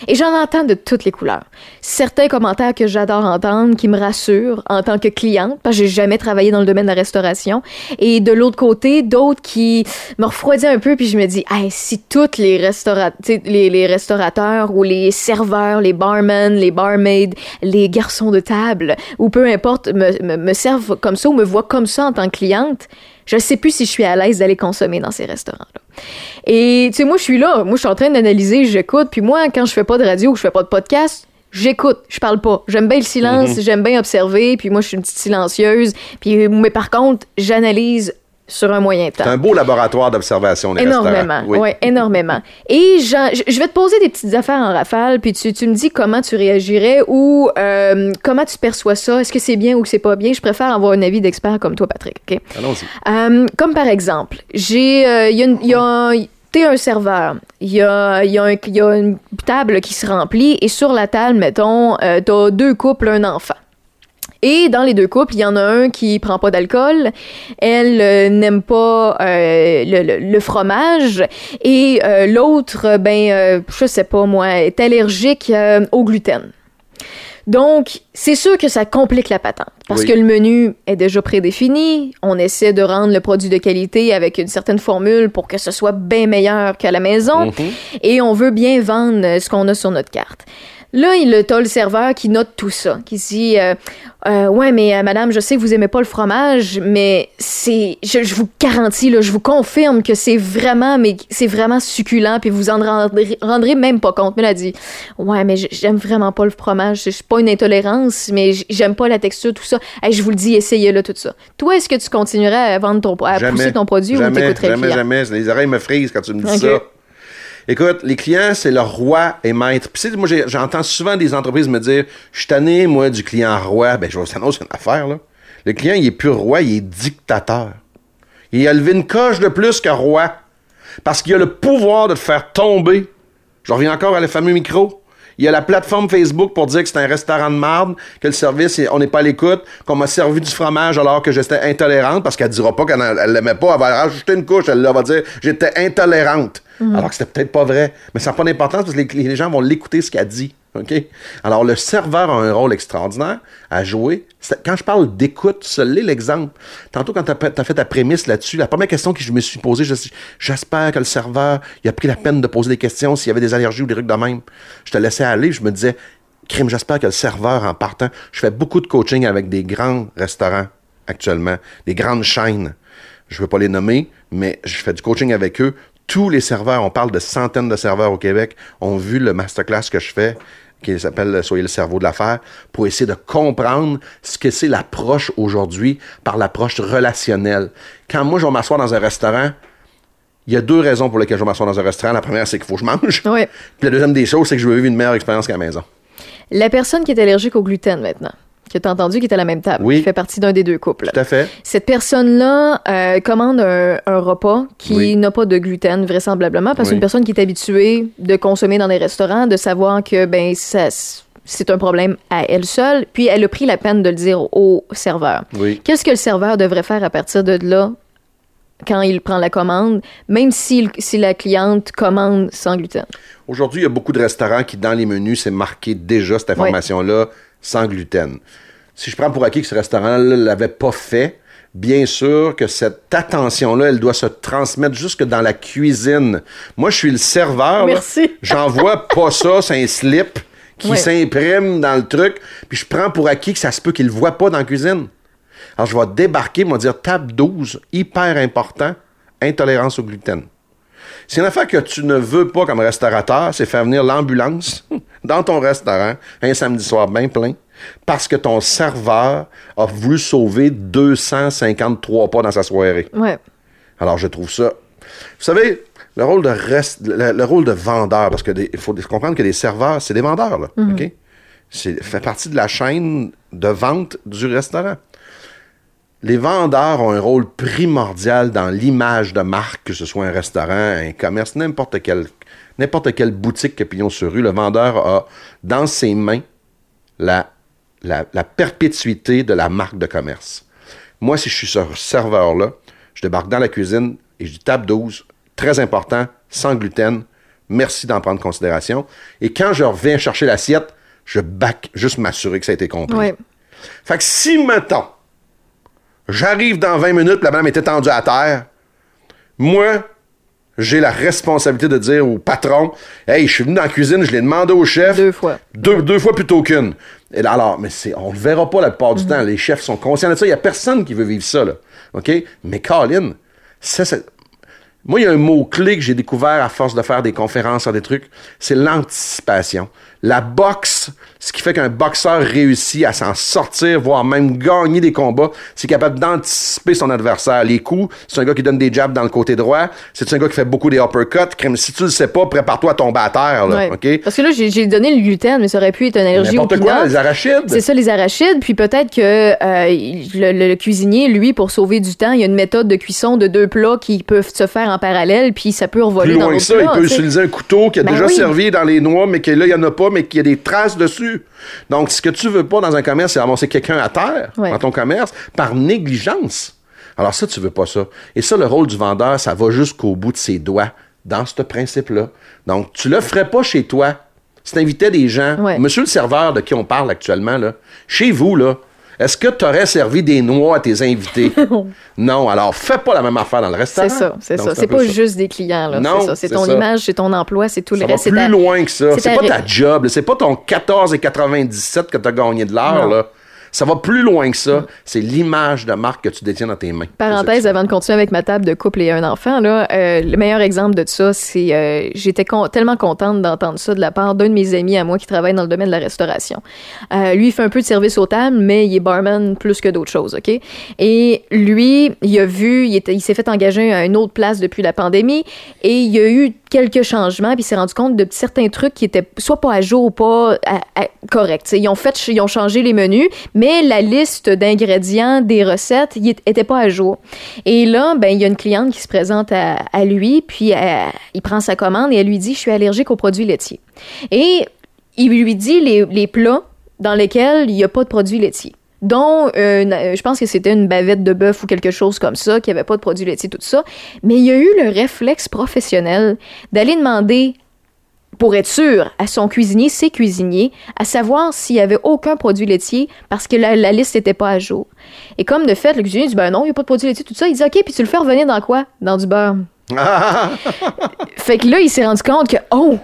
Et j'en entends de toutes les couleurs. Certains commentaires que j'adore entendre, qui me rassurent en tant que cliente, parce que j'ai jamais travaillé dans le domaine de la restauration. Et de l'autre côté, d'autres qui me refroidissent un peu, puis je me dis, si toutes les, restaurateurs ou les serveurs, les barmen, les barmaids, les garçons de table, ou peu importe, me, servent comme ça ou me voient comme ça en tant que cliente, je sais plus si je suis à l'aise d'aller consommer dans ces restaurants-là. Et tu sais, moi, je suis là, moi, je suis en train d'analyser, j'écoute, puis moi, quand je fais pas de radio ou je fais pas de podcast, J'écoute, je parle pas. J'aime bien le silence, j'aime bien observer, puis moi je suis une petite silencieuse. Puis mais par contre, j'analyse sur un moyen temps. C'est un beau laboratoire d'observation, les Énormément. Oui. ouais, énormément. Et je vais te poser des petites affaires en rafale, puis tu, tu me dis comment tu réagirais ou euh, comment tu perçois ça? Est-ce que c'est bien ou que c'est pas bien? Je préfère avoir un avis d'expert comme toi, Patrick. ok? Allons-y. Euh, comme par exemple, j'ai, euh, il y a, il y a un- t'es un serveur, il y a, une table qui se remplit et sur la table, mettons, euh, t'as deux couples, un enfant. Et dans les deux couples, il y en a un qui prend pas d'alcool, elle euh, n'aime pas euh, le, le- fromage, et l'autre, ben, je sais pas moi, est allergique au gluten. Donc, c'est sûr que ça complique la patente. Parce Oui. que le menu est déjà prédéfini. On essaie de rendre le produit de qualité avec une certaine formule pour que ce soit bien meilleur qu'à la maison. Mhm. Et on veut bien vendre ce qu'on a sur notre carte. Là, il a le serveur qui note tout ça, qui dit euh, euh, ouais, mais euh, madame, je sais que vous aimez pas le fromage, mais c'est, je, je vous garantis là, je vous confirme que c'est vraiment, mais c'est vraiment succulent, puis vous en rendrez, rendrez même pas compte. Mais elle a dit ouais, mais j'aime vraiment pas le fromage, c'est pas une intolérance, mais j'aime pas la texture, tout ça. Hey, je vous le dis, essayez-le tout ça. Toi, est-ce que tu continuerais à vendre ton, à pousser ton produit ou jamais, t'écouterais le jamais, jamais. Les oreilles me frisent quand tu me dis ça. Écoute, les clients, c'est le roi et maître. Puis, moi, j'entends souvent des entreprises me dire Je suis tanné, moi, du client roi. Ben, je vous annonce une affaire, là. Le client, il est plus roi, il est dictateur. Il a levé une coche de plus que roi. Parce qu'il a le pouvoir de te faire tomber. Je reviens encore à le fameux micro. Il y a la plateforme Facebook pour dire que c'est un restaurant de marde, que le service, est- on n'est pas à l'écoute, qu'on m'a servi du fromage alors que j'étais intolérante, parce qu'elle dira pas qu'elle elle l'aimait pas, elle va rajouter une couche, elle va dire j'étais intolérante. Alors que c'était peut-être pas vrai. Mais ça n'a pas d'importance parce que les, les gens vont l'écouter ce qu'elle dit. OK? Alors, le serveur a un rôle extraordinaire à jouer. C'est- Quand je parle d'écoute, ce l'est l'exemple. Tantôt, quand tu as, fait ta prémisse là-dessus, la première question que je me suis posée, je- j'espère que le serveur a pris la peine de poser des questions s'il y avait des allergies ou des trucs de même. Je te laissais aller, je me disais, crime, j'espère que le serveur, en partant, je fais beaucoup de coaching avec des grands restaurants actuellement, des grandes chaînes. Je ne veux pas les nommer, mais je fais du coaching avec eux. Tous les serveurs, on parle de centaines de serveurs au Québec, ont vu le masterclass que je fais, qui s'appelle Soyez le cerveau de l'affaire, pour essayer de comprendre ce que c'est l'approche aujourd'hui par l'approche relationnelle. Quand moi, je vais m'asseoir dans un restaurant, il y a deux raisons pour lesquelles je vais m'asseoir dans un restaurant. La première, c'est qu'il faut que je mange. Ouais. Puis la deuxième des choses, c'est que je veux vivre une meilleure expérience qu'à la maison. La personne qui est allergique au gluten maintenant, que tu as entendu qui est à la même table, Oui. qui fait partie d'un des deux couples. Tout à fait. Cette personne-là euh, commande un, un repas qui Oui. n'a pas de gluten, vraisemblablement, parce Oui. qu'une personne qui est habituée de consommer dans des restaurants, de savoir que ben ça c'est un problème à elle seule, puis elle a pris la peine de le dire au serveur. Qu'est-ce que le serveur devrait faire à partir de là quand il prend la commande, même si, si la cliente commande sans gluten? Aujourd'hui, il y a beaucoup de restaurants qui, dans les menus, c'est marqué déjà cette information-là, sans gluten. Si je prends pour acquis que ce restaurant-là ne l'avait pas fait, bien sûr que cette attention-là, elle doit se transmettre jusque dans la cuisine. Moi, je suis le serveur. Merci. J'envoie pas ça, c'est un slip qui Ouais. s'imprime dans le truc, puis je prends pour acquis que ça se peut qu'il le voit pas dans la cuisine. Alors, je vais débarquer, moi dire table 12, hyper important, intolérance au gluten. C'est une affaire que tu ne veux pas comme restaurateur, c'est faire venir l'ambulance dans ton restaurant un samedi soir bien plein parce que ton serveur a voulu sauver 253 pas dans sa soirée. Ouais. Alors, je trouve ça. Vous savez, le rôle de le, le rôle de vendeur, parce que il faut comprendre que les serveurs, c'est des vendeurs, là. OK? C'est fait partie de la chaîne de vente du restaurant. Les vendeurs ont un rôle primordial dans l'image de marque, que ce soit un restaurant, un commerce, n'importe quelle, n'importe quelle boutique que pignon sur rue. Le vendeur a dans ses mains la, la, la perpétuité de la marque de commerce. Moi, si je suis ce serveur-là, je débarque dans la cuisine et je dis table 12, très important, sans gluten, merci d'en prendre considération. Et quand je reviens chercher l'assiette, je back juste m'assurer que ça a été compris. Ouais. Fait que si, mettons, j'arrive dans 20 minutes, la madame est étendue à terre, moi, j'ai la responsabilité de dire au patron, hey, je suis venu dans la cuisine, je l'ai demandé au chef. Deux fois. Deux, deux fois plutôt qu'une. Et là, alors, mais c'est, on le verra pas la plupart du temps. Les chefs sont conscients de ça. Il y a personne qui veut vivre ça, là. OK? Mais Colin, ça. Moi, il y a un mot-clé que j'ai découvert à force de faire des conférences sur des trucs, c'est l'anticipation. La boxe, ce qui fait qu'un boxeur réussit à s'en sortir, voire même gagner des combats, c'est capable d'anticiper son adversaire. Les coups, c'est un gars qui donne des jabs dans le côté droit, c'est un gars qui fait beaucoup des uppercuts. Crème, Si tu le sais pas, prépare-toi à tomber à terre, là, Ouais. Parce que là, j'ai donné le gluten, mais ça aurait pu être une allergie au N'importe quoi, les arachides. C'est ça, les arachides. Puis peut-être que euh, le, le cuisinier, lui, pour sauver du temps, il y a une méthode de cuisson de deux plats qui peuvent se faire en parallèle, puis ça peut revoler Plus dans loin que ça, il peut utiliser un couteau qui a Ben déjà oui. servi dans les noix, mais que là, il n'y en a pas, mais qu'il y a des traces dessus. Donc, ce que tu veux pas dans un commerce, c'est ramasser quelqu'un à terre Ouais. dans ton commerce par négligence. Alors ça, tu veux pas ça. Et ça, le rôle du vendeur, ça va jusqu'au bout de ses doigts dans ce principe-là. Donc, tu le ferais pas chez toi. Si t'invitais des gens, Ouais. monsieur le serveur de qui on parle actuellement, là, chez vous, là, Est-ce que tu aurais servi des noix à tes invités? non. Alors, fais pas la même affaire dans le restaurant. C'est ça, c'est ça. C'est pas ça. juste des clients, là. Non, C'est ça. C'est c'est ton ça. image, c'est ton emploi, c'est tout Ça le reste. c'est plus ta- loin que ça. c'est pas ta job. C'est pas ton 14,97 que tu as gagné de l'heure. Là. Ça va plus loin que ça. C'est l'image de marque que tu détiens dans tes mains. Parenthèse avant de continuer avec ma table de couple et un enfant, là, euh, le meilleur exemple de ça, c'est euh, j'étais con- tellement contente d'entendre ça de la part d'un de mes amis à moi qui travaille dans le domaine de la restauration. Euh, lui, il fait un peu de service aux tables, mais il est barman plus que d'autres choses, OK? Et lui, il a vu, il s'est fait engager à une autre place depuis la pandémie et il y a eu quelques changements, puis s'est rendu compte de certains trucs qui étaient soit pas à jour ou pas corrects. Ils ont fait, ils ont changé les menus, mais la liste d'ingrédients des recettes il est- était pas à jour. Et là, ben il y a une cliente qui se présente à, à lui, puis euh, il prend sa commande et elle lui dit, je suis allergique aux produits laitiers. Et il lui dit les, les plats dans lesquels il n'y a pas de produits laitiers dont euh, euh, je pense que c'était une bavette de bœuf ou quelque chose comme ça, qui avait pas de produits laitiers, tout ça. Mais il y a eu le réflexe professionnel d'aller demander, pour être sûr, à son cuisinier, ses cuisiniers, à savoir s'il y avait aucun produit laitier parce que la, la liste n'était pas à jour. Et comme de fait, le cuisinier dit, ben non, il n'y a pas de produit laitier, tout ça. Il dit, OK, puis tu le fais revenir dans quoi? Dans du beurre. Fait que là, il s'est rendu compte que, oh,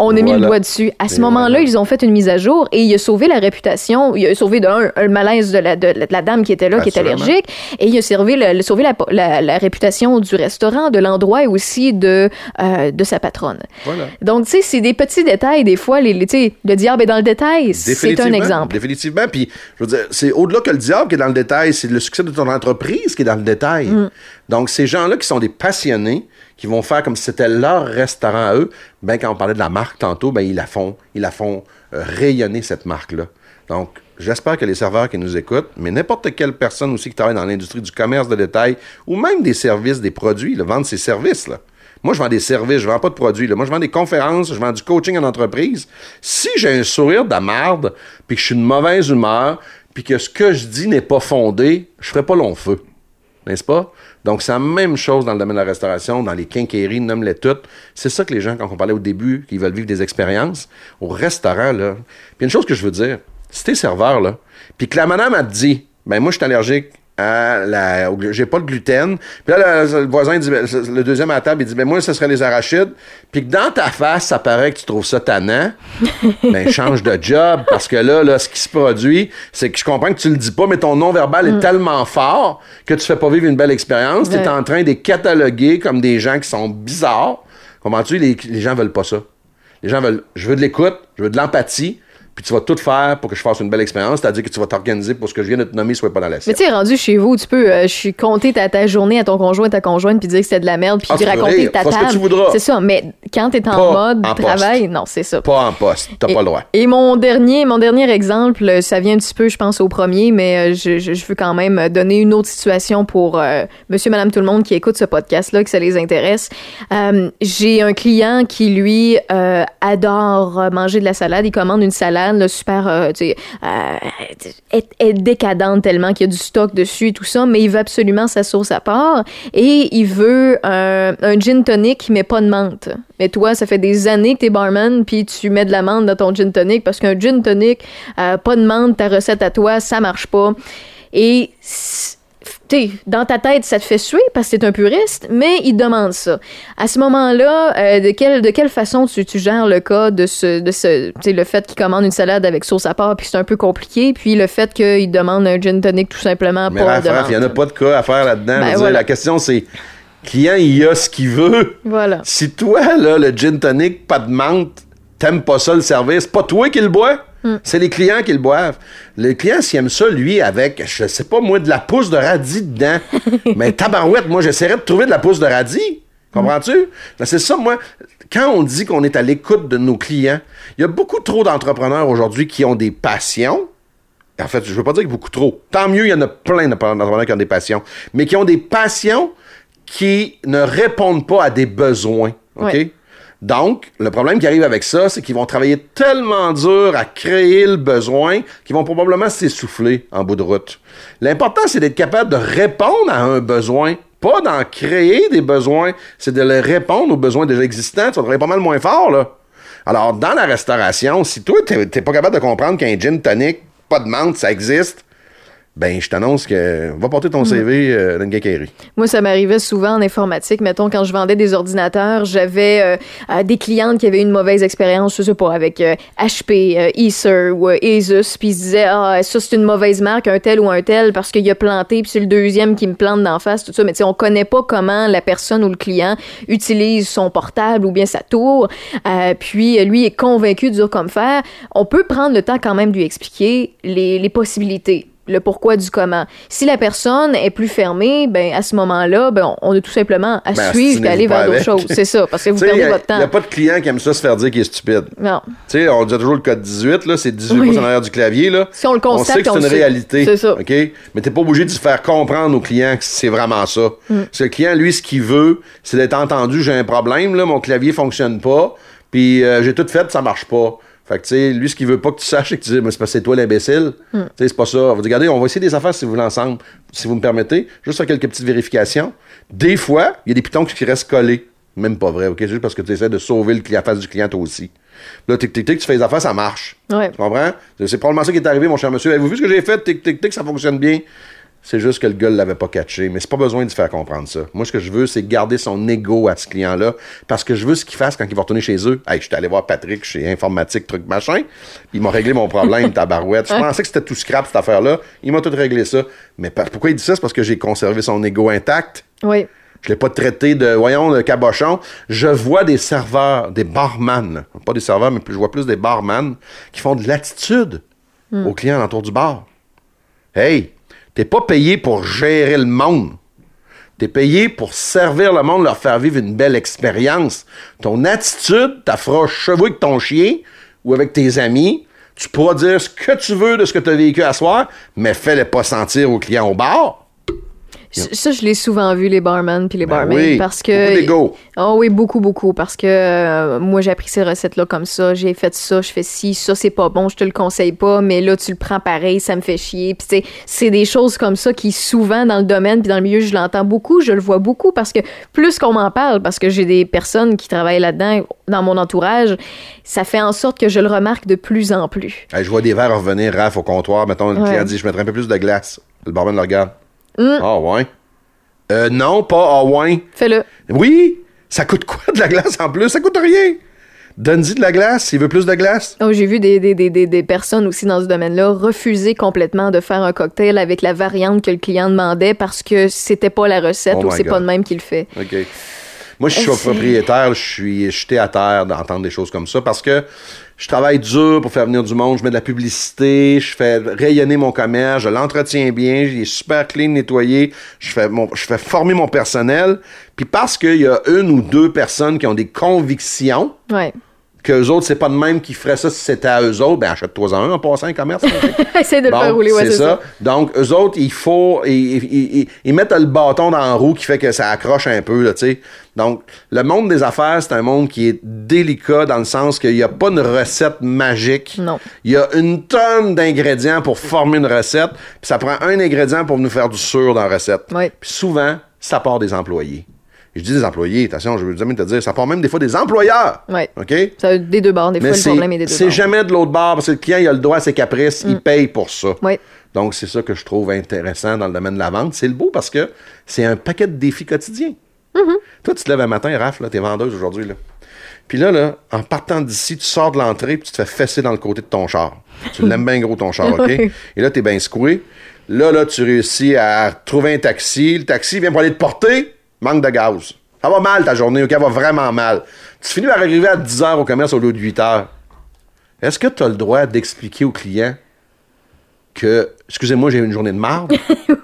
on a mis le doigt dessus. À ce moment-là, ils ont fait une mise à jour et il a sauvé la réputation. Il a sauvé d'un le malaise de la, de, la- de la dame qui était là, qui Assurément. allergique, et il a sauvé, le, le- sauvé la, la- la réputation du restaurant, de l'endroit et aussi de, euh, de sa patronne. Voilà. Donc, tu sais, c'est des petits détails, des fois, les, le diable est dans le détail. C'est un exemple. Définitivement. Puis, je veux dire, c'est au-delà que le diable qui est dans le détail, c'est le succès de ton entreprise qui est dans le détail. Mm. Donc, ces gens-là qui sont des passionnés, qui vont faire comme si c'était leur restaurant à eux, ben, quand on parlait de la marque tantôt, ben, ils la font, ils la font euh, rayonner, cette marque-là. Donc, j'espère que les serveurs qui nous écoutent, mais n'importe quelle personne aussi qui travaille dans l'industrie du commerce de détail ou même des services, des produits, là, vendre ses services, là. Moi, je vends des services, je vends pas de produits. Moi, je vends des conférences, je vends du coaching en entreprise. Si j'ai un sourire de marde, puis que je suis de mauvaise humeur, puis que ce que je dis n'est pas fondé, je ferai pas long feu. N'est-ce pas? Donc, c'est la même chose dans le domaine de la restauration, dans les quincailleries, nomme-les toutes. C'est ça que les gens, quand on parlait au début, qui veulent vivre des expériences, au restaurant, là. Puis une chose que je veux dire, si t'es serveur, là, puis que la madame a dit, ben moi, je suis allergique à la, j'ai pas de gluten. Puis là, le, le voisin dit, ben, le deuxième à la table, il dit, ben moi, ce serait les arachides. Puis que dans ta face, ça paraît que tu trouves ça tannant. ben, change de job, parce que là, là, ce qui se produit, c'est que je comprends que tu le dis pas, mais ton non-verbal est tellement fort que tu fais pas vivre une belle expérience. Tu es Ouais. en train de les cataloguer comme des gens qui sont bizarres. Comprends-tu? Les, les gens veulent pas ça. Les gens veulent, je veux de l'écoute, je veux de l'empathie, puis tu vas tout faire pour que je fasse une belle expérience, c'est-à-dire que tu vas t'organiser pour ce que je viens de te nommer soit pas dans Mais l'assiette. tu sais, rendu chez vous, tu peux euh, je suis compter ta, ta journée à ton conjoint, ta conjointe, puis dire que c'était de la merde, puis Ah, tu raconter ta fais ce que table. tu voudras. C'est ça, mais quand en Pas mode en poste. travail, non, c'est ça. Pas en poste, t'as pas le droit. Et mon dernier, mon dernier exemple, euh, ça vient un petit peu, je pense, au premier, mais euh, je, je- je veux quand même donner une autre situation pour euh, monsieur, madame, tout le monde qui écoute ce podcast-là, que ça les intéresse. Euh, J'ai un client qui, lui, adore manger de la salade. Il commande une salade super, euh, tu sais, euh, est décadente tellement qu'il y a du stock dessus et tout ça, mais il veut absolument sa sauce à part et il veut un, un gin tonic, mais pas de menthe. Mais toi, ça fait des années que t'es barman, puis tu mets de la menthe dans ton gin tonic parce qu'un gin tonic, euh, pas de menthe, ta recette à toi, ça marche pas. Et dans ta tête, ça te fait suer parce que t'es un puriste, mais il demande ça. À ce moment-là, euh, de, quelle, de quelle façon tu, tu gères le cas de ce, de ce le fait qu'il commande une salade avec sauce à part, puis c'est un peu compliqué, puis le fait qu'il demande un gin tonic tout simplement Mais pas à faire, il n'y en a pas de cas à faire là-dedans. Ben voilà. La question, c'est, client, il a ce qu'il veut. Voilà. Si toi, là, le gin tonic, pas de menthe, t'aimes pas ça le service, pas toi qui le bois. Hmm. C'est les clients qui le boivent. Le client, s'il aime ça, lui, avec, je sais pas moi, de la pousse de radis dedans. mais tabarouette, moi, j'essaierais de trouver de la pousse de radis. Comprends-tu? Ben, C'est ça, moi, quand on dit qu'on est à l'écoute de nos clients, il y a beaucoup trop d'entrepreneurs aujourd'hui qui ont des passions. En fait, je veux pas dire que beaucoup trop. Tant mieux, il y en a plein d'entrepreneurs qui ont des passions. Mais qui ont des passions qui ne répondent pas à des besoins. OK? Ouais. Donc, le problème qui arrive avec ça, c'est qu'ils vont travailler tellement dur à créer le besoin qu'ils vont probablement s'essouffler en bout de route. L'important, c'est d'être capable de répondre à un besoin, pas d'en créer des besoins, c'est de le répondre aux besoins déjà existants. Tu travailler pas mal moins fort, là. Alors, dans la restauration, si toi, t'es pas capable de comprendre qu'un gin tonic, pas de menthe, ça existe, ben je t'annonce que va porter ton CV euh, dans une. Moi, ça m'arrivait souvent en informatique. Mettons, quand je vendais des ordinateurs, j'avais euh, euh, des clientes qui avaient une mauvaise expérience, je sais pas, avec euh, HP, euh, Acer ou euh, Asus, puis ils se disaient, ah, ça, c'est une mauvaise marque, un tel ou un tel, parce qu'il a planté, puis c'est le deuxième qui me plante d'en face, tout ça. Mais tu sais, on connaît pas comment la personne ou le client utilise son portable ou bien sa tour. Euh, puis, lui est convaincu dur comme fer. On peut prendre le temps quand même de lui expliquer les, les possibilités le pourquoi du comment. Si la personne est plus fermée, ben à ce moment-là, ben on a tout simplement à Ben, suivre et aller vers d'autres choses. C'est ça, parce que vous perdez a- votre Il n'y temps. a pas de client qui aime ça se faire dire qu'il est stupide. Non. Tu sais, on dit toujours le code 18, là, c'est 18 Oui. en arrière du clavier, là. Si on le constate, sait que on c'est une sait. réalité. C'est ça. OK? Mais t'es pas obligé de se faire comprendre aux clients que c'est vraiment ça. Mm. Parce que le client, lui, ce qu'il veut, c'est d'être entendu, j'ai un problème, là, mon clavier fonctionne pas, puis euh, j'ai tout fait, ça marche pas. Fait que, tu sais, lui, ce qu'il veut pas que tu saches, c'est que tu dis, mais c'est parce que c'est toi l'imbécile. Mm. Tu sais, c'est pas ça. On va dire, regardez, on va essayer des affaires si vous voulez ensemble. Si vous me permettez, juste faire quelques petites vérifications. Des fois, il y a des pitons qui restent collés. Même pas vrai, OK? C'est juste parce que tu essaies de sauver le, la face du client toi aussi. Là, tic, tic, tic, tu fais les affaires, ça marche. Ouais. Tu comprends? C'est probablement ça qui est arrivé, mon cher monsieur. Avez-vous vu ce que j'ai fait? Tic, tic, tic, ça fonctionne bien. C'est juste que le gars l'avait pas catché. Mais c'est pas besoin de faire comprendre ça. Moi, ce que je veux, c'est garder son ego à ce client-là. Parce que je veux ce qu'il fasse quand il va retourner chez eux. Hey, je suis allé voir Patrick chez Informatique, truc machin. Il m'a réglé mon problème, ta barouette. Je pensais que c'était tout scrap, cette affaire-là. Il m'a tout réglé ça. Mais pourquoi il dit ça? C'est parce que j'ai conservé son ego intact. Oui. Je l'ai pas traité de, voyons, de cabochon. Je vois des serveurs, des barman, pas des serveurs, mais plus- je vois plus des barman qui font de l'attitude aux clients autour du bar. Hey, t'es pas payé pour gérer le monde. T'es payé pour servir le monde, leur faire vivre une belle expérience. Ton attitude, t'as fera chevaux avec ton chien ou avec tes amis. Tu pourras dire ce que tu veux de ce que tu as vécu à soir, mais fais-le pas sentir aux clients au bar. Ça, je l'ai souvent vu, les barman puis les Ben barmaids. oui, parce que. beaucoup. Oh oui, beaucoup, beaucoup. Parce que euh, moi, j'ai appris ces recettes-là comme ça. J'ai fait ça, je fais ci, ça, c'est pas bon, je te le conseille pas, mais là, tu le prends pareil, ça me fait chier. Puis, c'est des choses comme ça qui, souvent, dans le domaine puis dans le milieu, je l'entends beaucoup, je le vois beaucoup parce que plus qu'on m'en parle, parce que j'ai des personnes qui travaillent là-dedans dans mon entourage, ça fait en sorte que je le remarque de plus en plus. Hey, je vois des verres revenir, Raph, au comptoir. Mettons, le Ouais. client dit, je mettrais un peu plus de glace. Le barman le regarde. Mm. Ah, ouais. Euh, non, pas ah, ouais. Fais-le. Oui, ça coûte quoi de la glace en plus? Ça coûte rien. Donne-y de la glace, s'il veut plus de glace. Oh, j'ai vu des, des, des, des, des personnes aussi dans ce domaine-là refuser complètement de faire un cocktail avec la variante que le client demandait parce que c'était pas la recette Oh ou c'est pas de même qu'il fait. OK. Moi, je suis propriétaire, je suis jeté à terre d'entendre des choses comme ça parce que je travaille dur pour faire venir du monde, je mets de la publicité, je fais rayonner mon commerce, je l'entretiens bien, il est super clean, nettoyé, je fais, mon, je fais former mon personnel. Puis parce qu'il y a une ou deux personnes qui ont des convictions, Ouais. Qu'eux autres, c'est pas de même qu'ils feraient ça si c'était à eux autres, ben achète-toi en un en passant un commerce. Essaye de le Bon, faire rouler, ouais, c'est ça. Donc, eux autres, il faut. Ils, ils- ils- ils mettent le bâton dans la roue qui fait que ça accroche un peu, là, tu sais. Donc, le monde des affaires, c'est un monde qui est délicat dans le sens qu'il n'y a pas une recette magique. Non. Il y a une tonne d'ingrédients pour former une recette, puis ça prend un ingrédient pour nous faire du sûr dans la recette. Ouais. Puis souvent, ça part des employés. Je dis des employés, attention, je veux jamais te dire, ça part même des fois des employeurs. Ouais. OK? Ça a des deux bords. Des fois, le problème est des deux c'est jamais de l'autre bord parce que le client il a le droit à ses caprices, il paye pour ça. Ouais. Donc c'est ça que je trouve intéressant dans le domaine de la vente. C'est le beau parce que c'est un paquet de défis quotidiens. Toi, tu te lèves un matin, Raph, là, t'es vendeuse aujourd'hui. Là. Puis là, là, en partant d'ici, tu sors de l'entrée puis tu te fais fesser dans le côté de ton char. Tu l'aimes bien gros ton char, OK? Oui. Et là, t'es bien secoué. Là, là, tu réussis à trouver un taxi. Le taxi vient pour aller te porter. Manque de gaz. Ça va mal ta journée, OK? Ça va vraiment mal. Tu finis par arriver à 10 heures au commerce au lieu de 8 heures. Est-ce que tu as le droit d'expliquer au client que, excusez-moi, j'ai eu une journée de marde?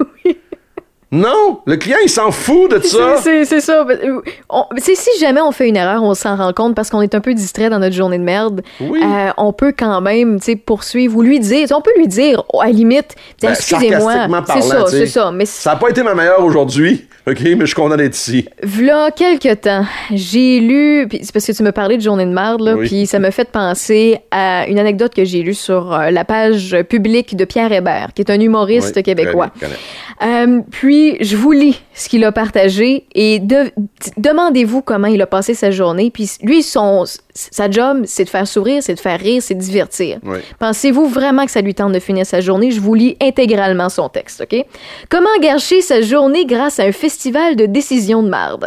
Non! Le client, il s'en fout de ça! C'est- ça. Euh, on- si jamais on fait une erreur, on s'en rend compte parce qu'on est un peu distrait dans notre journée de merde. Oui. euh, on peut quand même, poursuivre ou lui dire. On peut lui dire, oh, à la limite, Ben, excusez-moi. C'est ça, c'est ça. Mais Ça n'a pas été ma meilleure aujourd'hui, OK? Mais je suis content d'être ici. V'là quelques temps, j'ai lu, c'est parce que tu me parlais de journée de merde, là, Oui. puis ça me fait penser à une anecdote que j'ai lue sur euh, la page publique de Pierre Hébert, qui est un humoriste Oui, québécois. bien. Euh, puis Je vous lis ce qu'il a partagé et de- demandez-vous comment il a passé sa journée. Puis lui, son, sa job, c'est de faire sourire, c'est de faire rire, c'est de divertir. Oui. Pensez-vous vraiment que ça lui tente de finir sa journée? Je vous lis intégralement son texte, OK? Comment gâcher sa journée grâce à un festival de décisions de marde?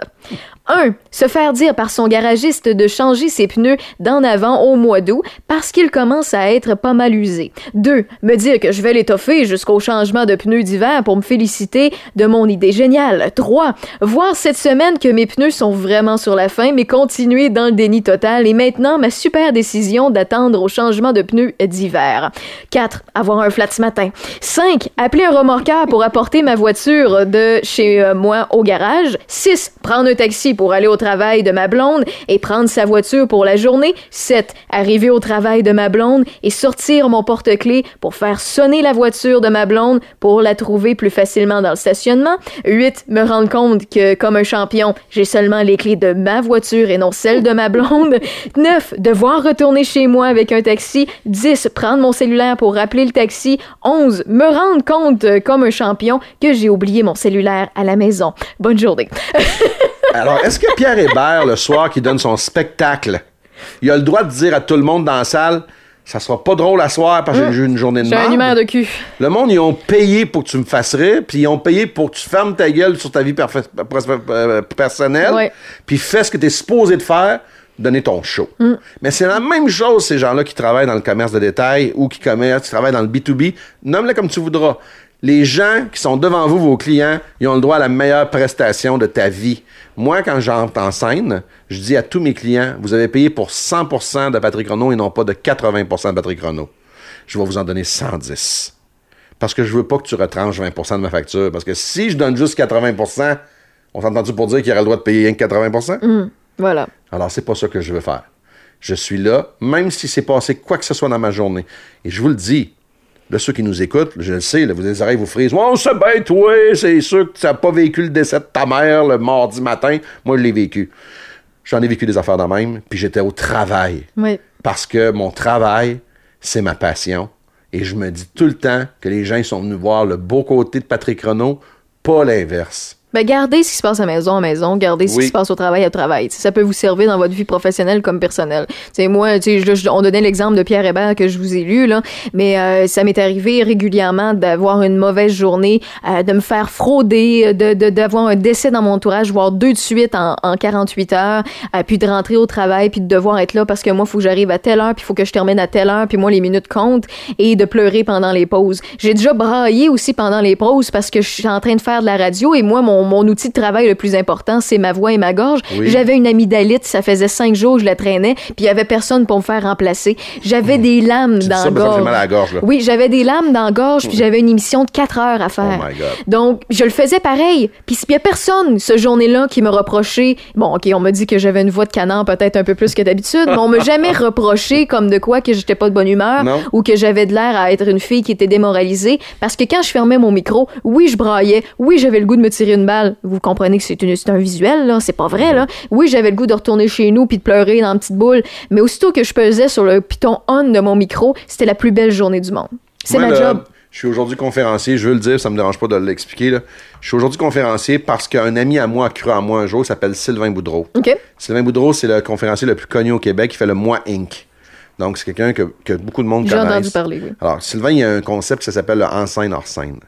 1. Se faire dire par son garagiste de changer ses pneus d'en avant au mois d'août parce qu'il commence à être pas mal usé. 2. Me dire que je vais l'étoffer jusqu'au changement de pneus d'hiver pour me féliciter de mon idée géniale. 3. Voir cette semaine que mes pneus sont vraiment sur la fin mais continuer dans le déni total et maintenant ma super décision d'attendre au changement de pneus d'hiver. 4. Avoir un flat ce matin. 5. Appeler un remorqueur pour apporter ma voiture de chez euh, moi au garage. 6. Prendre un taxi pour aller au travail de ma blonde et prendre sa voiture pour la journée. 7. Arriver au travail de ma blonde et sortir mon porte-clés pour faire sonner la voiture de ma blonde pour la trouver plus facilement dans le stationnement. 8. Me rendre compte que, comme un champion, j'ai seulement les clés de ma voiture et non celles de ma blonde. 9. Devoir retourner chez moi avec un taxi. 10. Prendre mon cellulaire pour rappeler le taxi. 11. Me rendre compte, euh, comme un champion, que j'ai oublié mon cellulaire à la maison. Bonne journée. Alors, est-ce que Pierre Hébert, le soir qui donne son spectacle, il a le droit de dire à tout le monde dans la salle, ça sera pas drôle à soir parce que j'ai eu une journée de merde? numéro de cul. Le monde, ils ont payé pour que tu me fasses rire, puis ils ont payé pour que tu fermes ta gueule sur ta vie euh, personnelle, Ouais. puis fais ce que tu es supposé de faire, donner ton show. Mais c'est la même chose, ces gens-là qui travaillent dans le commerce de détail ou qui, commercent, qui travaillent dans le B2B. Nomme-les comme tu voudras. Les gens qui sont devant vous, vos clients, ils ont le droit à la meilleure prestation de ta vie. Moi, quand j'entre en scène, je dis à tous mes clients, vous avez payé pour 100% de Patrick Renault et non pas de 80% de Patrick Renault. Je vais vous en donner 110 parce que je veux pas que tu retranches 20% de ma facture. Parce que si je donne juste 80%, on s'entend-tu pour dire qu'il aurait le droit de payer rien que 80%? Voilà. Alors, c'est pas ça que je veux faire. Je suis là, même si c'est passé quoi que ce soit dans ma journée. Et je vous le dis, là, ceux qui nous écoutent, je le sais, là, vous les oreilles vous frisent. Oh, c'est bête, oui, c'est sûr que tu n'as pas vécu le décès de ta mère le mardi matin. Moi, je l'ai vécu. J'en ai vécu des affaires de même, puis j'étais au travail Oui. parce que mon travail, c'est ma passion. Et je me dis tout le temps que les gens sont venus voir le beau côté de Patrick Renault, pas l'inverse. Ben, gardez ce qui se passe à la maison à la maison, gardez ce Oui. qui se passe au travail au travail. T'sais, ça peut vous servir dans votre vie professionnelle comme personnelle. T'sais, moi, t'sais, je- je- on donnait l'exemple de Pierre Hébert que je vous ai lu, là, mais euh, ça m'est arrivé régulièrement d'avoir une mauvaise journée, euh, de me faire frauder, de de- d'avoir un décès dans mon entourage, voire deux de suite en, en 48 heures, euh, puis de rentrer au travail, puis de devoir être là parce que moi, il faut que j'arrive à telle heure, puis il faut que je termine à telle heure, puis moi, les minutes comptent, et de pleurer pendant les pauses. J'ai déjà braillé aussi pendant les pauses parce que je suis en train de faire de la radio, et moi, mon, mon outil de travail le plus important, c'est ma voix et ma gorge. Oui. J'avais une amygdalite, ça faisait cinq jours que je la traînais, puis il y avait personne pour me faire remplacer. J'avais des lames dans la me gorge. mal à la gorge, là. Oui, j'avais des lames dans la gorge, puis j'avais une émission de 4 heures à faire. Oh my God. Donc, je le faisais pareil. Puis il y a personne, ce journée-là, qui me reprochait. Bon, OK, on m'a dit que j'avais une voix de canard peut-être un peu plus que d'habitude, mais on m'a jamais reproché comme de quoi que j'étais pas de bonne humeur Non. ou que j'avais de l'air à être une fille qui était démoralisée. Parce que quand je fermais mon micro, oui, je braillais. Oui, j'avais le goût de me tirer une Vous comprenez que c'est une- c'est un visuel, là. C'est pas vrai, là. Oui, j'avais le goût de retourner chez nous puis de pleurer dans une petite boule. Mais aussitôt que je pesais sur le piton on de mon micro, c'était la plus belle journée du monde. C'est Moi, ma job. Je suis aujourd'hui conférencier, je veux le dire, ça me dérange pas de l'expliquer. là. Je suis aujourd'hui conférencier parce qu'un ami à moi a cru en moi un jour, il s'appelle Sylvain Boudreau. OK? Sylvain Boudreau, c'est le conférencier le plus connu au Québec, il fait le Moi Inc. Donc, c'est quelqu'un que, que beaucoup de monde J'ai connaît. entendu parler, oui. Alors, Sylvain, il y a un concept qui s'appelle le en scène hors scène.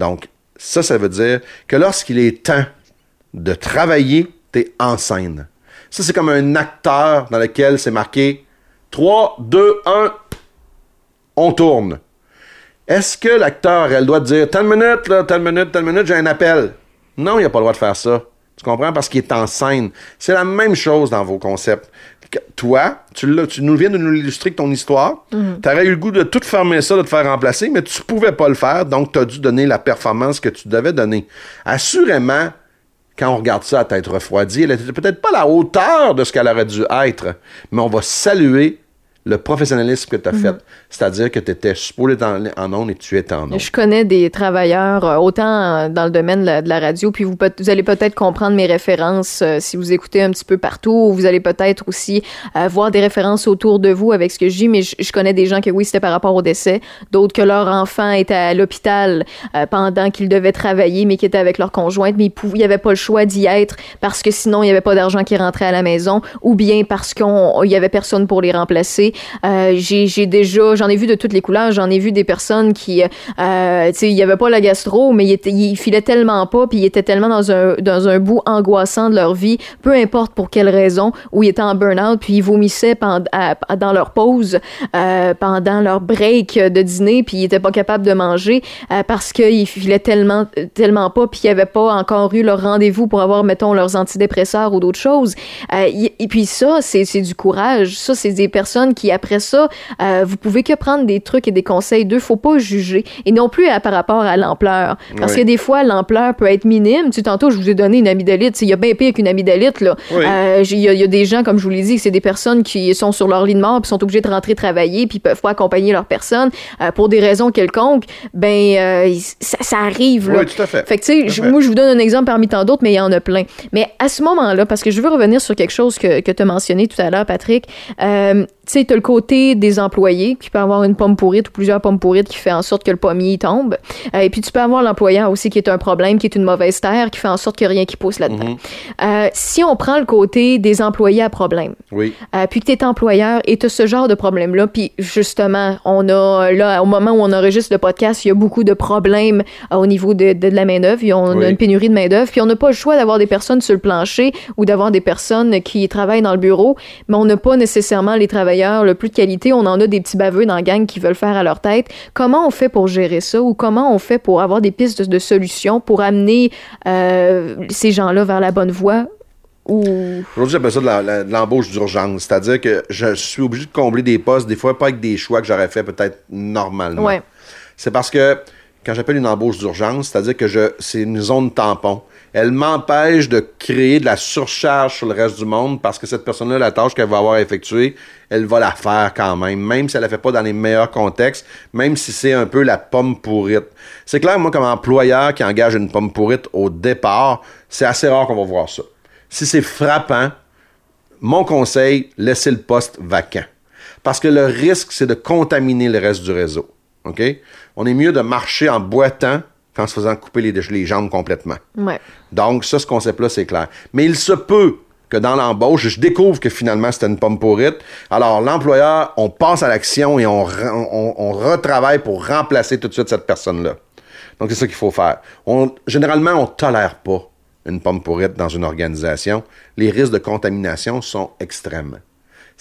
Donc, ça, ça veut dire que lorsqu'il est temps de travailler, t'es en scène. Ça, c'est comme un acteur dans lequel c'est marqué 3, 2, 1, on tourne. Est-ce que l'acteur a le droit de dire telle minute, telle minute, telle minute, j'ai un appel? Non, il n'a pas le droit de faire ça. Tu comprends? Parce qu'il est en scène. C'est la même chose dans vos concepts. Toi, tu, nous viens de nous illustrer avec ton histoire. Tu aurais eu le goût de tout fermer ça, de te faire remplacer, mais tu pouvais pas le faire, donc tu as dû donner la performance que tu devais donner. Assurément, quand on regarde ça à tête refroidie, elle était peut-être pas à la hauteur de ce qu'elle aurait dû être, mais on va saluer le professionnalisme que tu as fait. C'est-à-dire que tu étais supposé être en, en ondes et tu étais en ondes. Je connais des travailleurs, euh, autant euh, dans le domaine de la, de la radio, puis vous, allez peut-être comprendre mes références euh, si vous écoutez un petit peu partout, ou vous allez peut-être aussi euh, voir des références autour de vous avec ce que je dis, mais je, connais des gens que oui, c'était par rapport au décès, d'autres que leur enfant était à l'hôpital pendant qu'ils devaient travailler, mais qui étaient avec leur conjointe, mais il n'y avait pas le choix d'y être parce que sinon, il n'y avait pas d'argent qui rentrait à la maison, ou bien parce qu'il y avait personne pour les remplacer. Euh, j'ai déjà, j'en ai vu de toutes les couleurs, j'en ai vu des personnes qui, euh, tu sais, il y avait pas la gastro, mais ils filaient tellement pas, puis ils étaient tellement dans un, dans un bout angoissant de leur vie, peu importe pour quelle raison, où ils étaient en burn-out, puis ils vomissaient pendant, dans leur pause, euh, pendant leur break de dîner, puis ils étaient pas capables de manger euh, parce qu'ils filaient tellement, tellement pas, puis ils avaient pas encore eu leur rendez-vous pour avoir, mettons, leurs antidépresseurs ou d'autres choses. Et puis ça, c'est du courage. Ça, c'est des personnes qui, après ça, euh, vous pouvez que prendre des trucs et des conseils d'eux. Faut pas juger. Et non plus à- par rapport à l'ampleur. Parce Oui. que des fois, l'ampleur peut être minime. Tu sais, tantôt, je vous ai donné une amygdalite. Il y a bien pire qu'une amygdalite. Oui. Euh, Il y, a- il y a des gens, comme je vous l'ai dit, c'est des personnes qui sont sur leur lit de mort puis sont obligés de rentrer travailler puis peuvent pas accompagner leur personne euh, pour des raisons quelconques. Ben, euh, ça, ça arrive, là. Oui, tout à fait. Fait que, tu sais, moi, je vous donne un exemple parmi tant d'autres, mais il y en a plein. Mais à ce moment-là, parce que je veux revenir sur quelque chose que, que tu as mentionné tout à l'heure, Patrick, euh, sais, tu as le côté des employés qui peut avoir une pomme pourrite ou plusieurs pommes pourrites qui fait en sorte que le pommier tombe. Euh, et puis, tu peux avoir l'employeur aussi qui est un problème, qui est une mauvaise terre, qui fait en sorte qu'il n'y a rien qui pousse là-dedans. Mhm. Euh, si on prend le côté des employés à problème, Oui. euh, puis que tu es employeur et tu ce genre de problème-là, puis justement, on a, là, au moment où on enregistre le podcast, il y a beaucoup de problèmes au niveau de, de, de la main-d'œuvre. On a Oui. une pénurie de main-d'œuvre, puis on n'a pas le choix d'avoir des personnes sur le plancher ou d'avoir des personnes qui travaillent dans le bureau, mais on n'a pas nécessairement les travailleurs le plus de qualité. On en a des petits baveux dans la gang qui veulent faire à leur tête. Comment on fait pour gérer ça ou comment on fait pour avoir des pistes de, de solutions pour amener euh, ces gens-là vers la bonne voie? Ou... Aujourd'hui, j'appelle ça de l'embauche d'urgence. C'est-à-dire que je suis obligé de combler des postes, des fois pas avec des choix que j'aurais fait peut-être normalement. Ouais. C'est parce que quand j'appelle une embauche d'urgence, c'est-à-dire que je, c'est une zone tampon. Elle m'empêche de créer de la surcharge sur le reste du monde parce que cette personne-là, la tâche qu'elle va avoir effectuée, elle va la faire quand même, même si elle la fait pas dans les meilleurs contextes, même si c'est un peu la pomme pourrite. C'est clair, moi, comme employeur qui engage une pomme pourrite au départ, c'est assez rare qu'on va voir ça. Si c'est frappant, mon conseil, laissez le poste vacant. Parce que le risque, c'est de contaminer le reste du réseau. OK? On est mieux de marcher en boitant qu'en se faisant couper les, les jambes complètement. Ouais. Donc, ça, ce concept-là, c'est clair. Mais il se peut que dans l'embauche, je découvre que finalement, c'était une pomme pourrite. Alors, l'employeur, on passe à l'action et on, re- on, on retravaille pour remplacer tout de suite cette personne-là. Donc, c'est ça qu'il faut faire. On, généralement, on tolère pas une pomme pourrite dans une organisation. Les risques de contamination sont extrêmes.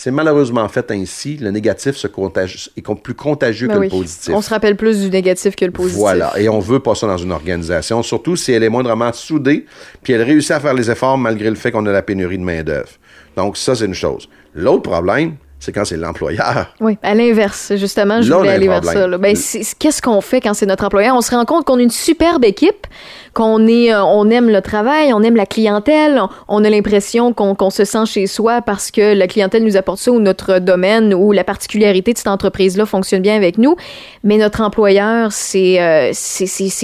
C'est malheureusement fait ainsi. Le négatif se contagie, est plus contagieux Ben que oui. le positif. On se rappelle plus du négatif que le positif. Voilà. Et on veut pas ça dans une organisation, surtout si elle est moindrement soudée, puis elle réussit à faire les efforts malgré le fait qu'on a la pénurie de main-d'œuvre. Donc, ça, c'est une chose. L'autre problème, c'est quand c'est l'employeur. Oui, à l'inverse, justement, je Là, voulais a aller vers ça. Ben, qu'est-ce qu'on fait quand c'est notre employeur? On se rend compte qu'on est une superbe équipe, qu'on est, euh, on aime le travail, on aime la clientèle, on, a l'impression qu'on se sent chez soi parce que la clientèle nous apporte ça ou notre domaine ou la particularité de cette entreprise-là fonctionne bien avec nous. Mais notre employeur, c'est euh,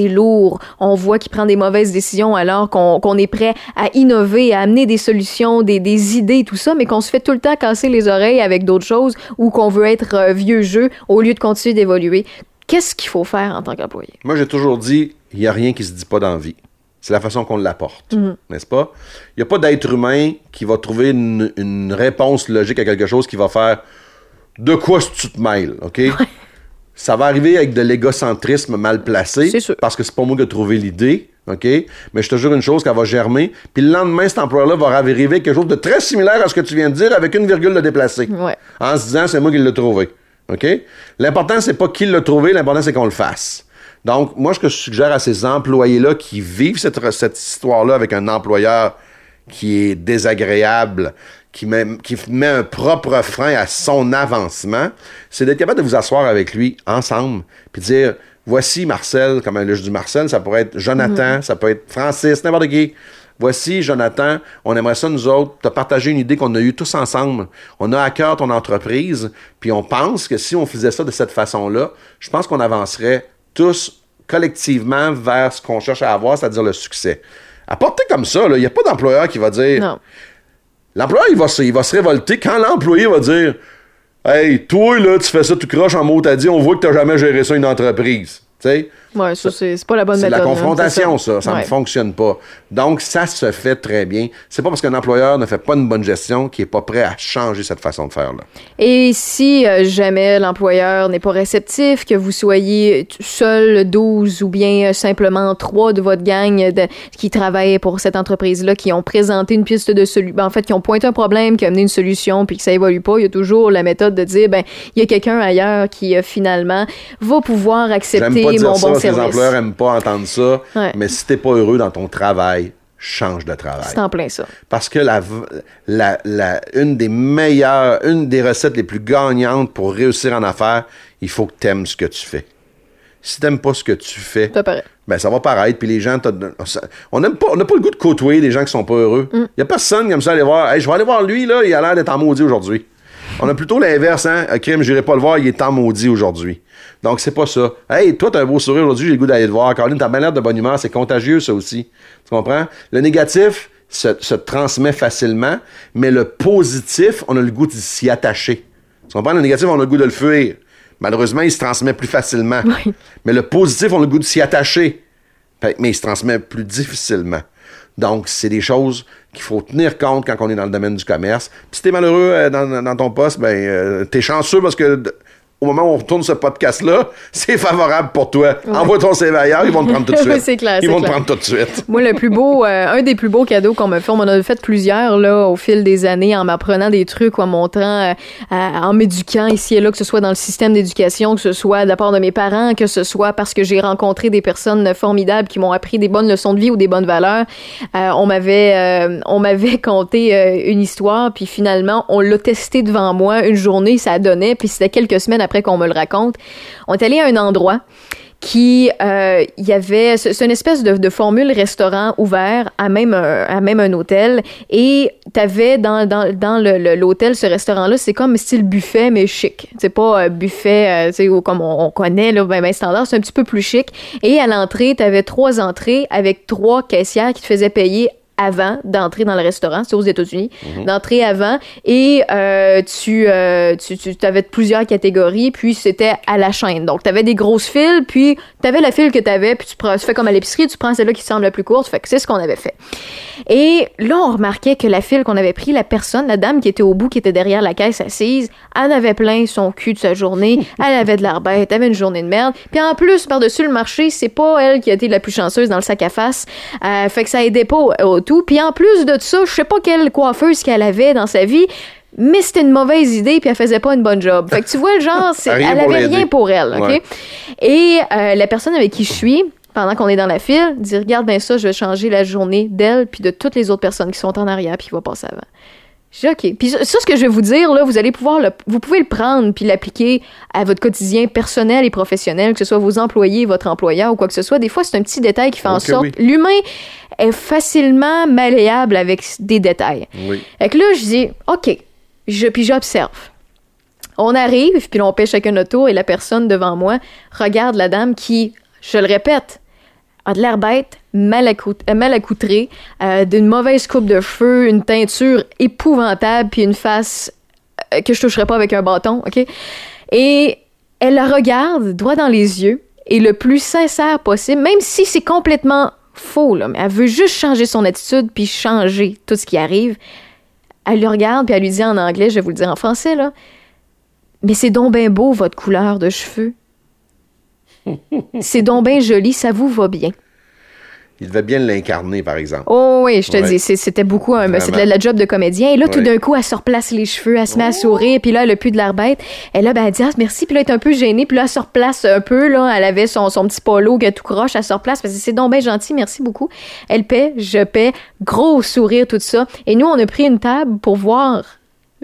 lourd. On voit qu'il prend des mauvaises décisions alors qu'on est prêt à innover, à amener des solutions, des, des idées, tout ça, mais qu'on se fait tout le temps casser les oreilles avec d'autres choses ou qu'on veut être euh, vieux jeu au lieu de continuer d'évoluer. Qu'est-ce qu'il faut faire en tant qu'employé? Moi, j'ai toujours dit, il n'y a rien qui se dit pas dans la vie. C'est la façon qu'on l'apporte, n'est-ce pas? Il n'y a pas d'être humain qui va trouver une, une réponse logique à quelque chose qui va faire de quoi tu te mêles, OK? Ça va arriver avec de l'égocentrisme mal placé. Parce que c'est pas moi qui ai trouvé l'idée, OK? Mais je te jure une chose, qu'elle va germer. Puis le lendemain, cet employeur-là va arriver quelque chose de très similaire à ce que tu viens de dire avec une virgule de déplacé. Ouais. En se disant, c'est moi qui l'ai trouvé. OK? L'important, c'est pas qui l'a trouvé, l'important, c'est qu'on le fasse. Donc, moi, ce que je suggère à ces employés-là qui vivent cette, cette histoire-là avec un employeur qui est désagréable, qui met, qui met un propre frein à son avancement, c'est d'être capable de vous asseoir avec lui ensemble, puis dire voici Marcel, comme là je dis Marcel, ça pourrait être Jonathan, ça peut être Francis, n'importe qui. Voici, Jonathan, on aimerait ça, nous autres, te partager une idée qu'on a eue tous ensemble. On a à cœur ton entreprise, puis on pense que si on faisait ça de cette façon-là, je pense qu'on avancerait tous collectivement vers ce qu'on cherche à avoir, c'est-à-dire le succès. Apporter comme ça, il n'y a pas d'employeur qui va dire. Non. L'employeur, il va, se- il va se révolter quand l'employé va dire Hey, toi, là, tu fais ça, tu croches en mot, t'as dit, on voit que t'as jamais géré ça une entreprise. Tu sais? Ça, c'est c'est pas la bonne C'est méthode. la hein, confrontation, c'est ça. Ça ne Ouais. fonctionne pas. Donc, ça se fait très bien. C'est pas parce qu'un employeur ne fait pas une bonne gestion qu'il est pas prêt à changer cette façon de faire-là. Et si euh, jamais l'employeur n'est pas réceptif, que vous soyez seul 12 ou bien euh, simplement trois de votre gang de- qui travaillent pour cette entreprise-là, qui ont présenté une piste de solution, en fait, qui ont pointé un problème, qui a amené une solution, puis que ça évolue pas, il y a toujours la méthode de dire, ben, il y a quelqu'un ailleurs qui euh, finalement va pouvoir accepter mon ça bon les employeurs aiment pas entendre ça. Ouais. Mais si t'es pas heureux dans ton travail, change de travail. C'est en plein ça. Parce que la, la, la- une des meilleures, une des recettes les plus gagnantes pour réussir en affaires, il faut que tu aimes ce que tu fais. Si t'aimes pas ce que tu fais, Ça ben ça va paraître. Puis les gens, on n'a pas, on n'a pas le goût de côtoyer des gens qui sont pas heureux. Il y a personne comme ça à aller voir. Hey, je vais aller voir lui là, il a l'air d'être en maudit aujourd'hui. On a plutôt l'inverse, hein. Ok, mais j'irai pas le voir, il est en maudit aujourd'hui. Donc c'est pas ça. Hey, toi t'as un beau sourire aujourd'hui, j'ai le goût d'aller te voir. Caroline, t'as bien l'air de bonne humeur, c'est contagieux ça aussi. Tu comprends? Le négatif se, se transmet facilement, mais le positif, on a le goût de s'y attacher. Tu comprends? Le négatif, on a le goût de le fuir. Malheureusement, il se transmet plus facilement. Mais le positif, on a le goût de s'y attacher. Mais il se transmet plus difficilement. Donc, c'est des choses qu'il faut tenir compte quand on est dans le domaine du commerce. Puis si t'es malheureux euh, dans, dans ton poste, ben, euh, t'es chanceux parce que au moment où on retourne ce podcast-là, c'est favorable pour toi. Envoie ton CV ailleurs, ils vont te prendre tout de suite. C'est clair, Ils vont te prendre tout de suite. Moi, le plus beau, euh, un des plus beaux cadeaux qu'on m'a fait, on m'en a fait plusieurs là, au fil des années en m'apprenant des trucs en montrant, euh, à- en m'éduquant ici et là, que ce soit dans le système d'éducation, que ce soit de la part de mes parents, que ce soit parce que j'ai rencontré des personnes formidables qui m'ont appris des bonnes leçons de vie ou des bonnes valeurs. Euh, on m'avait, on m'avait conté une histoire, puis finalement, on l'a testé devant moi une journée, ça donnait, puis c'était quelques semaines après qu'on me le raconte. On est allé à un endroit qui euh, il y avait c'est une espèce de, formule restaurant ouvert à même un, à même un hôtel et t'avais dans dans dans l'hôtel ce restaurant là c'est comme style buffet mais chic c'est pas euh, buffet euh, comme on, on connaît là ben, ben standard c'est un petit peu plus chic et à l'entrée t'avais trois entrées avec trois caissières qui te faisaient payer avant d'entrer dans le restaurant, c'est aux États-Unis, d'entrer avant et euh, tu, euh, tu, tu avais plusieurs catégories, puis c'était à la chaîne. Donc, tu avais des grosses files, puis tu avais la file que tu avais, puis tu, prends, tu fais comme à l'épicerie, tu prends celle-là qui semble la plus courte, fait que c'est ce qu'on avait fait. Et là, on remarquait que la file qu'on avait pris, la personne, la dame qui était au bout, qui était derrière la caisse assise, elle avait plein son cul de sa journée, elle avait de l'air bête, elle avait une journée de merde, puis en plus, par-dessus le marché, c'est pas elle qui a été la plus chanceuse dans le sac à face, euh, fait que ça aidait pas au, au tout. Puis en plus de ça, je sais pas quelle coiffeuse qu'elle avait dans sa vie, mais c'était une mauvaise idée puis elle faisait pas une bonne job. Fait que tu vois le genre, elle avait rien pour elle, ok? Ouais. Et euh, la personne avec qui je suis, pendant qu'on est dans la file, dit regarde bien ça, je vais changer la journée d'elle puis de toutes les autres personnes qui sont en arrière puis qui vont passer avant. J'ai OK. Puis ça, ce que je vais vous dire, là, vous allez pouvoir le, vous pouvez le prendre puis l'appliquer à votre quotidien personnel et professionnel, que ce soit vos employés, votre employeur ou quoi que ce soit. Des fois, c'est un petit détail qui fait en sorte. oui. L'humain est facilement malléable avec des détails. Oui. Fait que là, je dis, OK. Je, puis j'observe. On arrive, puis on paie chacun notre tour, et la personne devant moi regarde la dame qui, je le répète, a de l'air bête, mal, euh, mal accoutrée, euh, d'une mauvaise coupe de cheveux, une teinture épouvantable, puis une face euh, que je toucherais pas avec un bâton, OK? Et elle la regarde droit dans les yeux, et le plus sincère possible, même si c'est complètement faux, là, mais elle veut juste changer son attitude, puis changer tout ce qui arrive. Elle le regarde, puis elle lui dit en anglais, je vais vous le dire en français, là. Mais c'est donc bien beau, votre couleur de cheveux. c'est donc bien joli, ça vous va bien. Il devait bien l'incarner, par exemple. Oh oui, je te Ouais. dis, c'était beaucoup un, Vraiment. c'était la job de comédien. Et là, tout Ouais. d'un coup, elle se replace les cheveux, elle se met à sourire, puis là, elle a plus de l'air bête. Et là, ben, elle dit, ah, merci, puis là, elle est un peu gênée, puis là, elle se replace un peu, là, elle avait son, son petit polo que tout croche, elle se replace, parce que c'est donc bien gentil, merci beaucoup. Elle paie, je paie, gros sourire, tout ça. Et nous, on a pris une table pour voir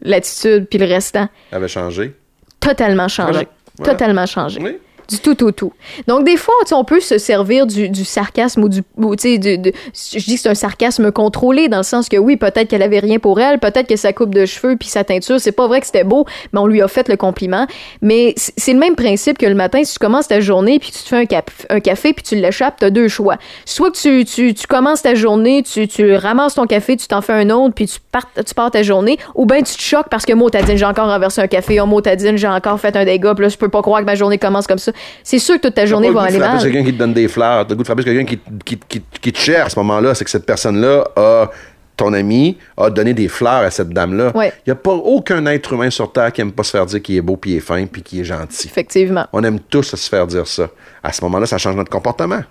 l'attitude, puis le restant. Il avait changé. Totalement changé. Voilà. Voilà. Totalement changé. Oui. Tout au tout. Donc, des fois, on peut se servir du, du sarcasme ou du. je dis que c'est un sarcasme contrôlé, dans le sens que oui, peut-être qu'elle avait rien pour elle, peut-être que sa coupe de cheveux puis sa teinture, c'est pas vrai que c'était beau, mais on lui a fait le compliment. Mais c'est le même principe que le matin, si tu commences ta journée puis tu te fais un, un café puis tu l'échappes, t'as deux choix. Soit que tu, tu, commences ta journée, tu, tu ramasses ton café, tu t'en fais un autre puis tu pars, tu pars ta journée, ou bien tu te choques parce que moi, t'as dit, j'ai encore renversé un café, oh, t'as dit, j'ai encore fait un dégât, puis là, je peux pas croire que ma journée commence comme ça. C'est sûr que toute ta journée va le aller mal. quelqu'un qui te donne des fleurs. T'as le goût de frapper quelqu'un qui, qui, qui, qui te cherche à ce moment-là. C'est que cette personne-là a, ton ami, a donné des fleurs à cette dame-là. Il Ouais. n'y a pas aucun être humain sur Terre qui aime pas se faire dire qu'il est beau, puis il est fin, puis qu'il est gentil. Effectivement. On aime tous se faire dire ça. À ce moment-là, ça change notre comportement.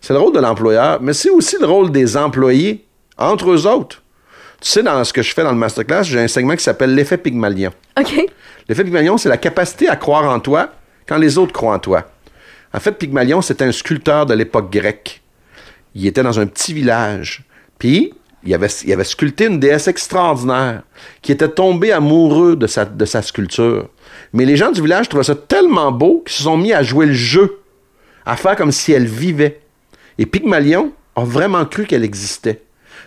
C'est le rôle de l'employeur, mais c'est aussi le rôle des employés entre eux autres. Tu sais, dans ce que je fais dans le masterclass, j'ai un segment qui s'appelle l'effet Pygmalion. OK. L'effet Pygmalion, c'est la capacité à croire en toi quand les autres croient en toi. En fait, Pygmalion, c'était un sculpteur de l'époque grecque. Il était dans un petit village. Puis, il avait, il avait sculpté une déesse extraordinaire qui était tombée amoureux de sa, de sa sculpture. Mais les gens du village trouvaient ça tellement beau qu'ils se sont mis à jouer le jeu, à faire comme si elle vivait. Et Pygmalion a vraiment cru qu'elle existait.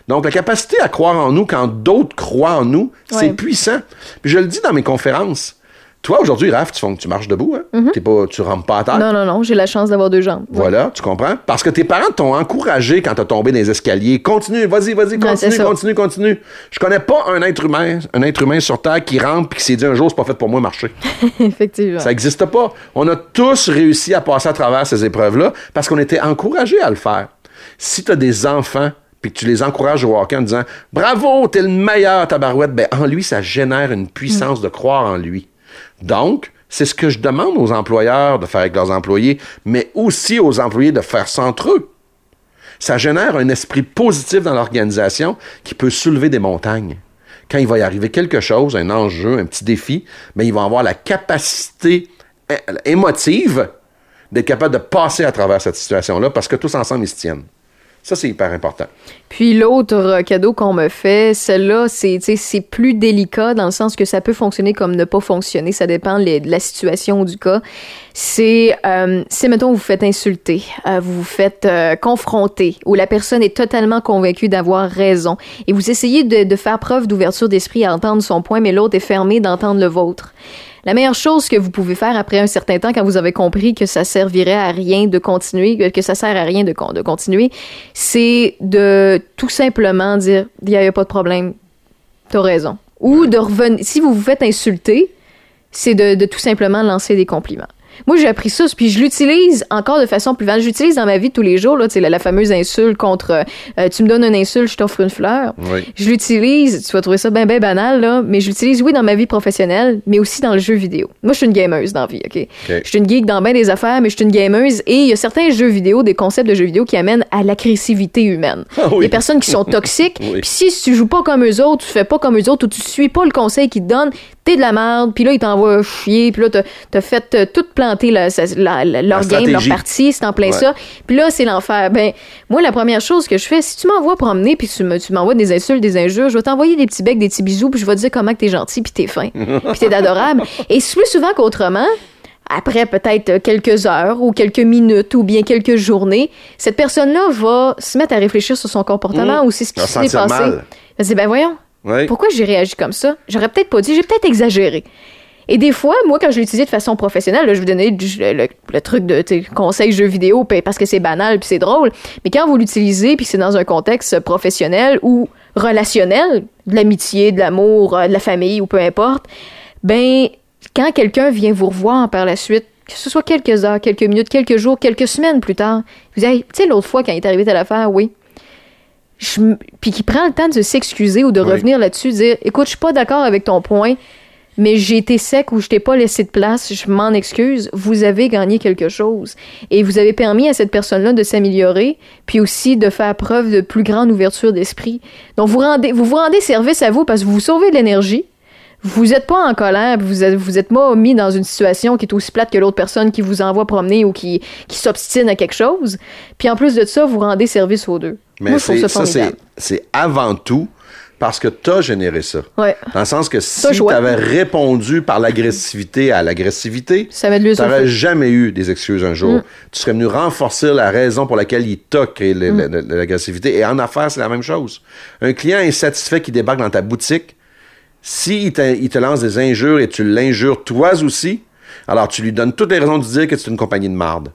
Donc, la capacité à croire en nous quand d'autres croient en nous, c'est puissant. Puis je le dis dans mes conférences. Toi, aujourd'hui, Raph, tu, tu marches debout, hein? T'es pas, tu rampes pas à terre? Non, non, non, j'ai la chance d'avoir deux jambes. Voilà, tu comprends? Parce que tes parents t'ont encouragé quand t'as tombé dans les escaliers. Continue, vas-y, vas-y, continue, continue, continue. Je connais pas un être humain, un être humain sur Terre qui rampe et qui s'est dit un jour, c'est pas fait pour moi marcher. Effectivement. Ça n'existe pas. On a tous réussi à passer à travers ces épreuves-là parce qu'on était encouragés à le faire. Si tu as des enfants puis que tu les encourages au hockey en disant Bravo, t'es le meilleur, tabarouette, ben en lui, ça génère une puissance de croire en lui. Donc, c'est ce que je demande aux employeurs de faire avec leurs employés, mais aussi aux employés de faire ça entre eux. Ça génère un esprit positif dans l'organisation qui peut soulever des montagnes. Quand il va y arriver quelque chose, un enjeu, un petit défi, mais ils vont avoir la capacité é- émotive d'être capable de passer à travers cette situation-là parce que tous ensemble, ils se tiennent. Ça, c'est hyper important. Puis l'autre euh, cadeau qu'on me fait, celle-là, c'est c'est plus délicat dans le sens que ça peut fonctionner comme ne pas fonctionner. Ça dépend de la situation ou du cas. C'est, euh, si mettons vous faites insulter, euh, vous vous faites euh, confronter, ou la personne est totalement convaincue d'avoir raison, et vous essayez de faire preuve d'ouverture d'esprit à entendre son point, mais l'autre est fermé d'entendre le vôtre. La meilleure chose que vous pouvez faire après un certain temps, quand vous avez compris que ça servirait à rien de continuer, que- ça sert à rien de, con- de continuer, c'est de tout simplement dire il n'y a, pas de problème, t'as raison. Ou de revenir. Si vous vous faites insulter, c'est de tout simplement lancer des compliments. Moi, j'ai appris ça, puis je l'utilise encore de façon plus vaste. J'utilise dans ma vie de tous les jours, là, tu sais, la, la fameuse insulte contre euh, tu me donnes une insulte, je t'offre une fleur. Oui. Je l'utilise, tu vas trouver ça bien, bien banal, là, mais je l'utilise, oui, dans ma vie professionnelle, mais aussi dans le jeu vidéo. Moi, je suis une gameuse dans la vie, OK? Je suis une geek dans bien des affaires, mais je suis une gameuse, et il y a certains jeux vidéo, des concepts de jeux vidéo qui amènent à l'agressivité humaine. Ah oui. Des personnes qui sont toxiques, Oui. puis si tu joues pas comme eux autres, tu fais pas comme eux autres, ou tu suis pas le conseil qu'ils te donnent, t'es de la merde, puis là, ils t'envoient chier, puis là, t'as- t'as fait euh, tout planter la- sa- la- la- leur game, leur partie, c'est en plein Ouais. ça. Puis là, c'est l'enfer. Ben, moi, la première chose que je fais, si tu m'envoies promener, puis tu me- tu m'envoies des insultes, des injures, je vais t'envoyer des petits becs, des petits bisous, puis je vais te dire comment que t'es gentil, puis t'es fin, puis t'es adorable. Et plus souvent qu'autrement, après peut-être quelques heures ou quelques minutes ou bien quelques journées, cette personne-là va se mettre à réfléchir sur son comportement Mmh. ou c'est ce qui s'est passé. mal. Dit, ben voyons, Pourquoi j'ai réagi comme ça? J'aurais peut-être pas dit, j'ai peut-être exagéré. Et des fois, moi, quand je l'utilisais de façon professionnelle, je vous donnais le, truc de conseil jeux vidéo parce que c'est banal puis c'est drôle. Mais quand vous l'utilisez puis c'est dans un contexte professionnel ou relationnel, de l'amitié, de l'amour, euh, de la famille ou peu importe, ben quand quelqu'un vient vous revoir par la suite, que ce soit quelques heures, quelques minutes, quelques jours, quelques semaines plus tard, vous dites, Hey, tu sais, l'autre fois quand il est arrivé telle affaire, oui, je puis qui prend le temps de s'excuser ou de Oui. revenir là-dessus, dire écoute, je suis pas d'accord avec ton point, mais j'ai été sec ou je t'ai pas laissé de place, je m'en excuse, vous avez gagné quelque chose et vous avez permis à cette personne-là de s'améliorer, puis aussi de faire preuve de plus grande ouverture d'esprit. Donc vous rendez vous vous rendez service à vous parce que vous sauvez de l'énergie. Vous n'êtes pas en colère, vous êtes, vous êtes pas mis dans une situation qui est aussi plate que l'autre personne qui vous envoie promener ou qui, qui s'obstine à quelque chose. Puis en plus de ça, vous rendez service aux deux. Mais Moi, ça ça, c'est avant tout parce que t'as généré ça. Ouais. Dans le sens que si t'avais répondu par l'agressivité à l'agressivité, t'aurais jamais eu des excuses un jour. Tu serais venu renforcer la raison pour laquelle il t'a créé le- l'agressivité. Et en affaires, c'est la même chose. Un client insatisfait qui débarque dans ta boutique, s'il te, il te lance des injures et tu l'injures toi aussi, alors tu lui donnes toutes les raisons de dire que c'est une compagnie de marde.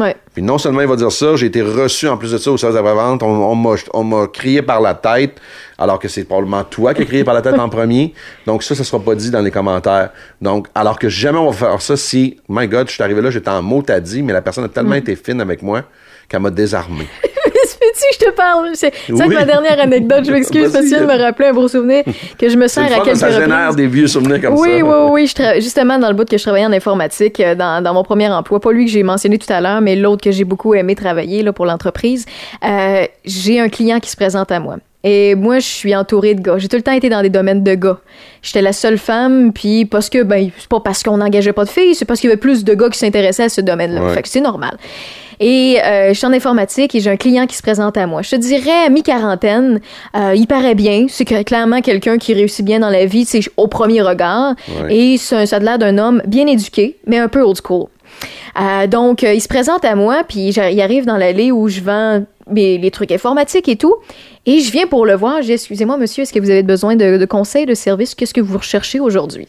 Ouais. Puis non seulement il va dire ça, j'ai été reçu en plus de ça au service d'après-vente, on, on m'a, on m'a crié par la tête, alors que c'est probablement toi qui as crié par la tête en premier. Donc ça, ça sera pas dit dans les commentaires. Donc, alors que jamais on va faire ça si, my God, je suis arrivé là, j'étais en mot t'as dit, mais la personne a tellement Mm. été fine avec moi qu'elle m'a désarmé. Peux-tu que je te parle? C'est Oui. que ma dernière anecdote, je m'excuse parce que me rappeler un beau souvenir que je me sers à quelques ça génère des vieux souvenirs comme oui, ça. oui, oui, oui. Je tra- justement, dans le bout que je travaillais en informatique, euh, dans, dans mon premier emploi, pas lui que j'ai mentionné tout à l'heure, mais l'autre que j'ai beaucoup aimé travailler là, pour l'entreprise, euh, j'ai un client qui se présente à moi. Et moi, je suis entourée de gars. J'ai tout le temps été dans des domaines de gars. J'étais la seule femme, puis parce que, ben, c'est pas parce qu'on n'engageait pas de filles, c'est parce qu'il y avait plus de gars qui s'intéressaient à ce domaine-là. Ouais. Fait que c'est normal. Et euh, je suis en informatique et j'ai un client qui se présente à moi. Je te dirais mi-quarantaine, euh, il paraît bien. C'est clairement quelqu'un qui réussit bien dans la vie, c'est au premier regard. Ouais. Et c'est un- ça a l'air d'un homme bien éduqué, mais un peu old school. Euh, donc, euh, il se présente à moi, puis il arrive dans l'allée où je vends mes, les trucs informatiques et tout. Et je viens pour le voir. Je dis, excusez-moi, monsieur, est-ce que vous avez besoin de, de conseils, de services? Qu'est-ce que vous recherchez aujourd'hui?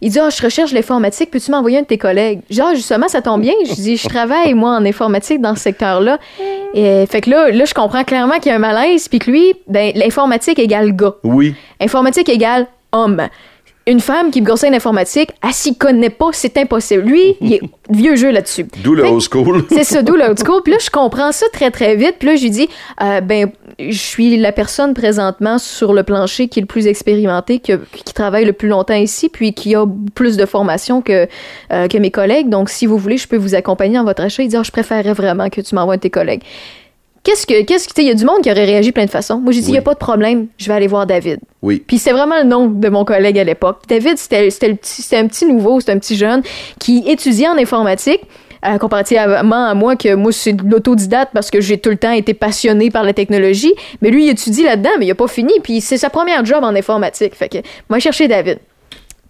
Il dit, ah, je recherche l'informatique. Peux-tu m'envoyer un de tes collègues? Genre, justement, ça tombe bien. Je dis, je travaille, moi, en informatique dans ce secteur-là. Et fait que là, là, je comprends clairement qu'il y a un malaise, puis que lui, ben, l'informatique égale gars. Oui. Informatique égale homme. Une femme qui me conseille l'informatique, elle s'y connaît pas, c'est impossible. Lui, il est vieux jeu là-dessus. D'où le old school. c'est ça, d'où le old school. Puis là, je comprends ça très, très vite. Puis là, je lui dis, euh, ben, je suis la personne présentement sur le plancher qui est le plus expérimentée, qui, qui travaille le plus longtemps ici, puis qui a plus de formation que, euh, que mes collègues. Donc, si vous voulez, je peux vous accompagner dans votre achat. Il dit, Ah, je préférerais vraiment que tu m'envoies tes collègues. Qu'est-ce que, qu'est-ce que, tu sais, il y a du monde qui aurait réagi plein de façons. Moi, j'ai dit, il Oui. n'y a pas de problème, je vais aller voir David. Oui. Puis c'est vraiment le nom de mon collègue à l'époque. David, c'était c'était un petit nouveau, c'était un petit jeune qui étudiait en informatique. euh, comparativement à moi, que moi, c'est de l'autodidacte parce que j'ai tout le temps été passionné par la technologie. Mais lui, il étudie là-dedans, mais il a pas fini. Puis c'est sa première job en informatique. Fait que, moi, chercher David.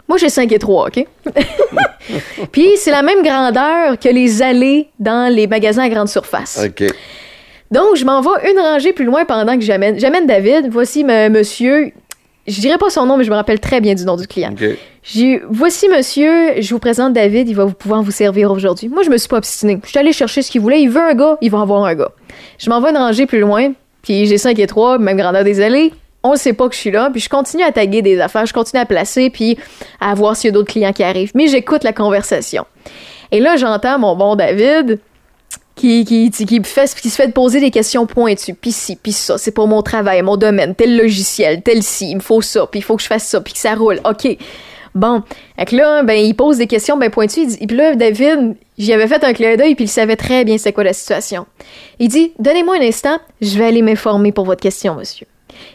Moi, j'ai 5 et 3, OK? Puis c'est la même grandeur que les allées dans les magasins à grande surface. OK. Donc, je m'en vais une rangée plus loin pendant que j'amène. J'amène David. Voici monsieur. Je dirais pas son nom, mais je me rappelle très bien du nom du client. OK. J'ai voici monsieur, je vous présente David, il va vous pouvoir vous servir aujourd'hui. Moi, je me suis pas obstinée. Je suis allée chercher ce qu'il voulait. Il veut un gars, il va avoir un gars. Je m'en vais une rangée plus loin, puis j'ai 5 et 3, même grandeur des allées. On ne sait pas que je suis là, puis je continue à taguer des affaires, je continue à placer, puis à voir s'il y a d'autres clients qui arrivent. Mais j'écoute la conversation. Et là, j'entends mon bon David qui, qui, qui, fait, qui se fait poser des questions pointues. Puis ci, puis ça, c'est pour mon travail, mon domaine, tel logiciel, tel ci, il me faut ça, puis il faut que je fasse ça, puis que ça roule. OK. Bon. Que là, ben, il pose des questions pointues. Il dit, puis là, David, j'y avais fait un clin d'œil, puis il savait très bien c'est quoi la situation. Il dit, donnez-moi un instant, je vais aller m'informer pour votre question, monsieur.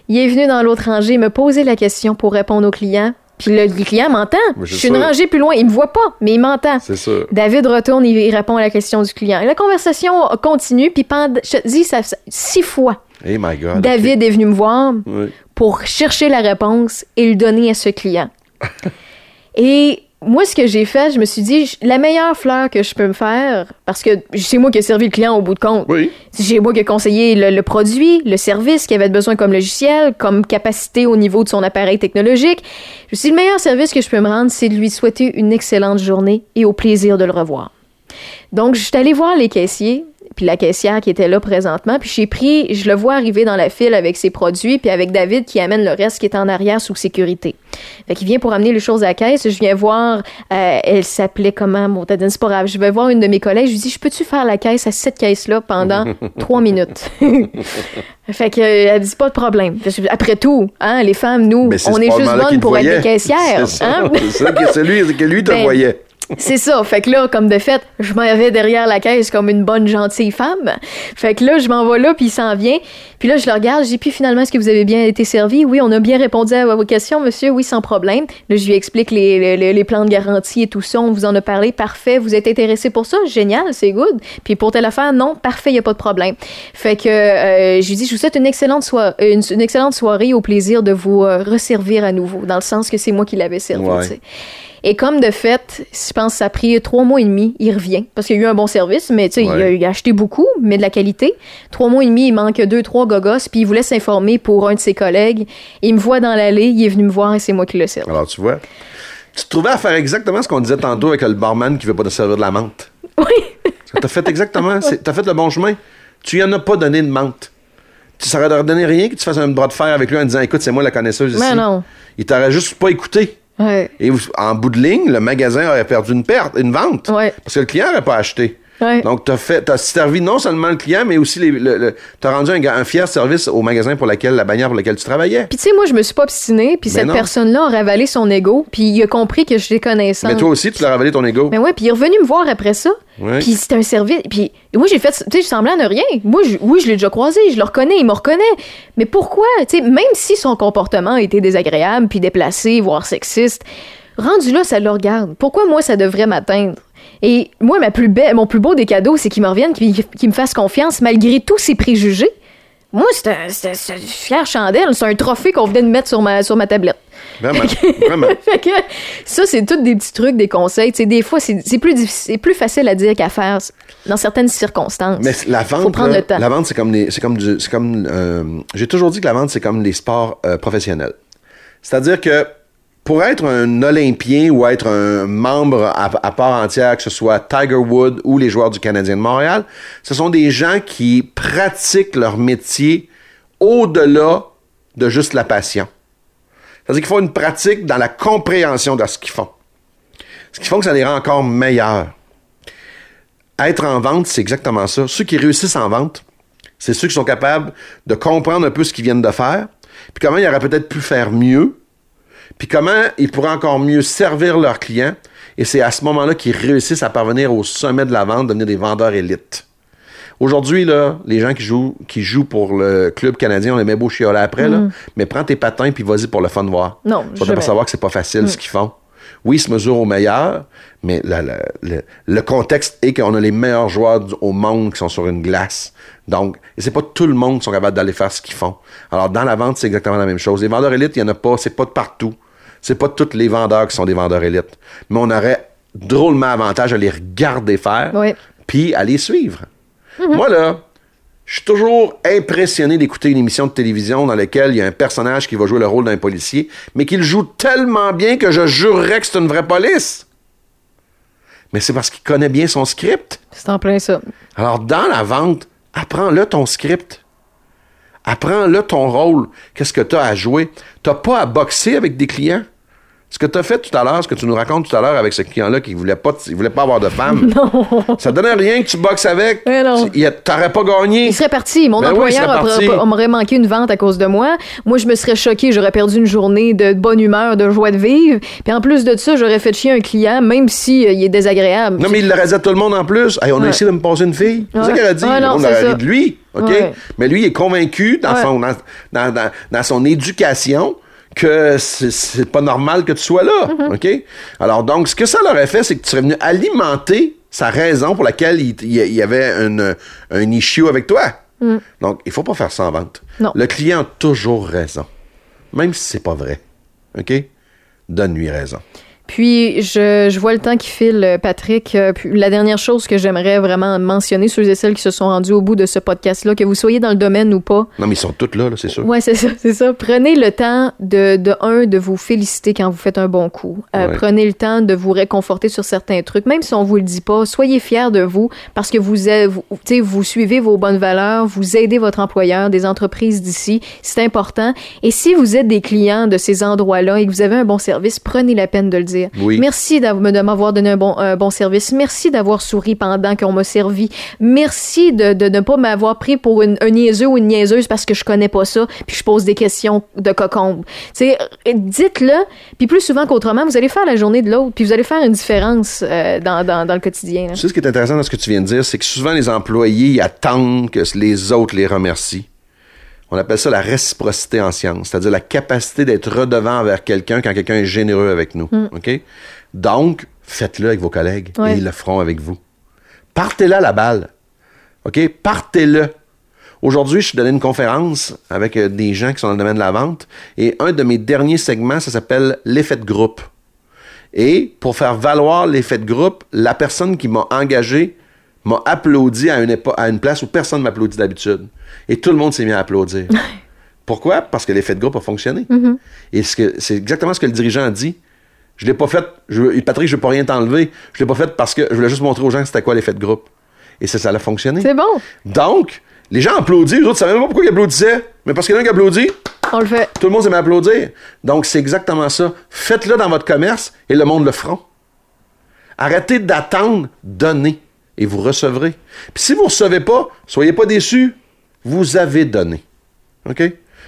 Il est venu dans l'autre rangée me poser la question pour répondre au client. Puis le, le client m'entend. Je suis une rangée plus loin. Il me voit pas, mais il m'entend. C'est sûr. David retourne, il répond à la question du client. Et la conversation continue, puis pendant, je te dis, ça, six fois, Hey my God. David est venu me voir. Oui. pour chercher la réponse et le donner à ce client. et moi, ce que j'ai fait, je me suis dit, la meilleure fleur que je peux me faire, parce que c'est moi qui ai servi le client au bout de compte. Oui. C'est moi qui ai conseillé le, le produit, le service qu'il avait besoin comme logiciel, comme capacité au niveau de son appareil technologique. Je me suis dit, le meilleur service que je peux me rendre, c'est de lui souhaiter une excellente journée et au plaisir de le revoir. Donc, je suis allée voir les caissiers, puis la caissière qui était là présentement, puis j'ai pris, je le vois arriver dans la file avec ses produits, puis avec David qui amène le reste qui est en arrière sous sécurité. Fait qu'il vient pour amener les choses à la caisse, je viens voir, euh, elle s'appelait comment, mon tadine, c'est pas grave, je vais voir une de mes collègues, je lui dis, je peux-tu faire la caisse à cette caisse-là pendant trois minutes? fait que, euh, dit, pas de problème. Après tout, hein, les femmes, nous, on est juste bonnes pour être des caissières. C'est hein? C'est ça que lui, que lui te Ben, voyait. C'est ça. Fait que là, comme de fait, je m'en vais derrière la caisse comme une bonne gentille femme. Fait que là, je m'en vais là, puis il s'en vient. Puis là, je le regarde, dis, puis finalement, est-ce que vous avez bien été servi? Oui, on a bien répondu à vos questions, monsieur. Oui, sans problème. Là, je lui explique les, les, les plans de garantie et tout ça. On vous en a parlé. Parfait. Vous êtes intéressé pour ça? Génial, c'est good. Puis pour telle affaire, non, parfait, il a pas de problème. Fait que euh, je lui dis, je vous souhaite une excellente, soirée, une, une excellente soirée au plaisir de vous euh, resservir à nouveau, dans le sens que c'est moi qui l'avais servi. Ouais. Et comme de fait, je pense que ça a pris trois mois et demi, il revient. Parce qu'il y a eu un bon service, mais tu sais, il, a, Ouais. il a acheté beaucoup, mais de la qualité. Trois mois et demi, il manque deux, trois gogos, puis il voulait s'informer pour un de ses collègues. Il me voit dans l'allée, il est venu me voir et c'est moi qui le servi. Alors, tu vois, tu te trouvais à faire exactement ce qu'on disait tantôt avec le barman qui veut pas te servir de la menthe. Oui. T'as fait exactement, t'as fait le bon chemin. Tu y en as pas donné de menthe. Tu saurais leur donner rien que tu fasses un bras de fer avec lui en disant écoute, c'est moi la connaisseuse ici. Mais non. Il t'aurait juste pas écouté. Ouais. Et en bout de ligne, le magasin aurait perdu une perte, une vente. Ouais. Parce que le client n'aurait pas acheté. Ouais. Donc, t'as fait, t'as servi non seulement le client, mais aussi les, le, le- t'as rendu un, fier service au magasin pour lequel, la bannière pour laquelle tu travaillais. Puis tu sais, moi, je me suis pas obstinée, puis cette personne-là a ravalé son ego, puis il a compris que j'étais connaissante. Mais toi aussi, tu l'as ravalé ton ego. Mais ouais, puis il est revenu me voir après ça. Ouais. Puis c'était un service. Puis moi, j'ai fait. Tu sais, je semblais à ne rien. Moi, je- oui, je l'ai déjà croisé, je le reconnais, il me reconnaît. Mais pourquoi? Tu sais, même si son comportement était désagréable, puis déplacé, voire sexiste, rendu là, ça le regarde. Pourquoi moi, ça devrait m'atteindre? Et moi, ma plus belle, mon plus beau des cadeaux, c'est qu'il me revienne, qu'il qu'il me fasse confiance malgré tous ses préjugés. Moi, c'est une fière chandelle. C'est un trophée qu'on venait de mettre sur ma, sur ma tablette. Vraiment. vraiment. Fait que ça, c'est tous des petits trucs, des conseils. Tu sais, des fois, c'est plus, difficile- plus facile à dire qu'à faire dans certaines circonstances. Mais la vente, Faut prendre là, le temps. la vente, c'est comme les, comme du, comme, euh, j'ai toujours dit que la vente, c'est comme les sports euh, professionnels. C'est-à-dire que pour être un Olympien ou être un membre à, part entière, que ce soit Tiger Wood ou les joueurs du Canadien de Montréal, ce sont des gens qui pratiquent leur métier au-delà de juste la passion. C'est-à-dire qu'ils font une pratique dans la compréhension de ce qu'ils font. Ce qui font que ça les rend encore meilleurs. Être en vente, c'est exactement ça. Ceux qui réussissent en vente, c'est ceux qui sont capables de comprendre un peu ce qu'ils viennent de faire, puis comment ils auraient peut-être pu faire mieux, puis comment ils pourraient encore mieux servir leurs clients? Et c'est à ce moment-là qu'ils réussissent à parvenir au sommet de la vente, devenir des vendeurs élites. Aujourd'hui, là, les gens qui jouent, qui jouent pour le club canadien, on les met beau chioler après, là, mais prends tes patins puis vas-y pour le fun de voir. Mm. Non, Tu vas savoir que c'est pas facile ce qu'ils font. Oui, ils se mesurent au meilleur, mais la- la- le, le contexte est qu'on a les meilleurs joueurs du- au monde qui sont sur une glace. Donc, et c'est pas tout le monde qui sont capables d'aller faire ce qu'ils font. Alors, dans la vente, c'est exactement la même chose. Les vendeurs élites, il y en a pas, c'est pas de partout. C'est pas tous les vendeurs qui sont des vendeurs élites. Mais on aurait drôlement avantage à les regarder faire, puis à les suivre. Moi, là, je suis toujours impressionné d'écouter une émission de télévision dans laquelle il y a un personnage qui va jouer le rôle d'un policier, mais qu'il joue tellement bien que je jurerais que c'est une vraie police. Mais c'est parce qu'il connaît bien son script. C'est en plein ça. Alors, dans la vente, apprends-le ton script. Apprends-le ton rôle. Qu'est-ce que tu as à jouer? Tu pas à boxer avec des clients? Ce que tu as fait tout à l'heure, ce que tu nous racontes tout à l'heure avec ce client-là qui voulait pas, il voulait pas avoir de femme. Non. Ça donnait rien que tu boxes avec. Mais non. Tu n'aurais pas gagné. Il serait parti. Mon Ben employeur m'aurait manqué une vente à cause de moi. Moi, je me serais choqué. J'aurais perdu une journée de bonne humeur, de joie de vivre. Puis en plus de ça, j'aurais fait chier un client, même si euh, il est désagréable. Non, mais il l'aurait dit à tout le monde en plus. Hey, on a essayé de me passer une fille. C'est ça qu'elle a dit. Ouais, non, on aurait ri de lui. OK? Mais lui, il est convaincu dans, son, dans- dans- dans son éducation que c'est- pas normal que tu sois là. Mm-hmm. OK? Alors, donc, ce que ça leur aurait fait, c'est que tu serais venu alimenter sa raison pour laquelle il, y avait une- un issue avec toi. Donc, il faut pas faire ça en vente. Mm. Non. Le client a toujours raison. Même si c'est pas vrai. OK? Donne-lui raison. Puis, je, je vois le temps qui file, euh, Patrick. Euh, Puis, la dernière chose que j'aimerais vraiment mentionner, ceux et celles qui se sont rendus au bout de ce podcast-là, que vous soyez dans le domaine ou pas, Non, mais ils sont tous là, là c'est sûr. Ouais, c'est ça, c'est ça. Prenez le temps de, de un, de vous féliciter quand vous faites un bon coup. Euh, Ouais. Prenez le temps de vous réconforter sur certains trucs, même si on vous le dit pas. Soyez fiers de vous parce que vous, êtes- vous, tu sais, vous suivez vos bonnes valeurs, vous aidez votre employeur, des entreprises d'ici. C'est important. Et si vous êtes des clients de ces endroits-là et que vous avez un bon service, prenez la peine de le dire Oui. Merci de m'avoir donné un bon, un bon service. Merci d'avoir souri pendant qu'on m'a servi. Merci de, de ne pas m'avoir pris pour une, un niaiseux ou une niaiseuse parce que je connais pas ça, puis je pose des questions de cocombe. Dites-le, puis plus souvent qu'autrement, vous allez faire la journée de l'autre, puis vous allez faire une différence euh, dans, dans, dans le quotidien. là. Tu sais, ce qui est intéressant dans ce que tu viens de dire, c'est que souvent les employés ils attendent que les autres les remercient. On appelle ça la réciprocité en science, c'est-à-dire la capacité d'être redevant envers quelqu'un quand quelqu'un est généreux avec nous. OK? Donc, faites-le avec vos collègues Ouais. et ils le feront avec vous. Partez-là la balle. OK? Partez-le. Aujourd'hui, je suis donné une conférence avec euh, des gens qui sont dans le domaine de la vente et un de mes derniers segments, ça s'appelle l'effet de groupe. Et pour faire valoir l'effet de groupe, la personne qui m'a engagé m'a applaudi à une, épo- à une place où personne ne m'applaudit d'habitude. Et tout le monde s'est mis à applaudir. Pourquoi? Parce que l'effet de groupe a fonctionné. Et ce que- c'est exactement ce que le dirigeant a dit. Je l'ai pas fait, je, Patrick, je ne veux pas rien t'enlever. Je l'ai pas fait parce que je voulais juste montrer aux gens c'était quoi l'effet de groupe. Et ça, ça a fonctionné. C'est bon, Donc, les gens applaudissent, les autres ne savaient même pas pourquoi ils applaudissaient. Mais parce qu'il y en a un qui applaudit, on le fait. tout le monde s'est mis à applaudir. Donc, c'est exactement ça. Faites-le dans votre commerce et le monde le fera. Arrêtez d'attendre, donnez et vous recevrez. Puis si vous ne recevez pas, soyez pas déçus. Vous avez donné. OK?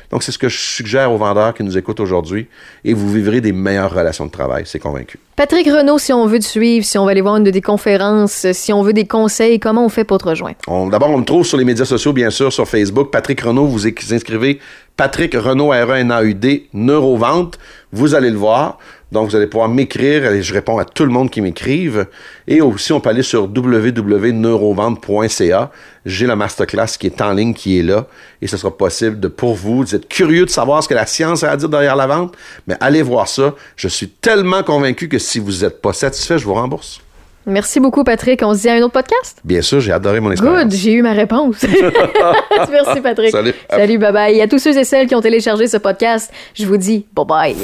Donc, c'est ce que je suggère aux vendeurs qui nous écoutent aujourd'hui et vous vivrez des meilleures relations de travail, c'est convaincu. Patrick Renault, si on veut te suivre, si on va aller voir une de tes conférences, si on veut des conseils, comment on fait pour te rejoindre? D'abord, on me trouve sur les médias sociaux, bien sûr, sur Facebook. Patrick Renaud, vous inscrivez Patrick Renaud, R-E-N-A-U-D, Neurovente. Vous allez le voir. Donc, vous allez pouvoir m'écrire et je réponds à tout le monde qui m'écrive. Et aussi, on peut aller sur www.neurovente.ca. J'ai la masterclass qui est en ligne, qui est là. Et ce sera possible de, pour vous, vous êtes curieux de savoir ce que la science a à dire derrière la vente? Mais allez voir ça. Je suis tellement convaincu que si vous n'êtes pas satisfait, je vous rembourse. Merci beaucoup, Patrick. On se dit à un autre podcast? Bien sûr, j'ai adoré mon expérience. Good, j'ai eu ma réponse. Merci, Patrick. Salut. Salut, bye bye. Et à tous ceux et celles qui ont téléchargé ce podcast, je vous dis bye bye.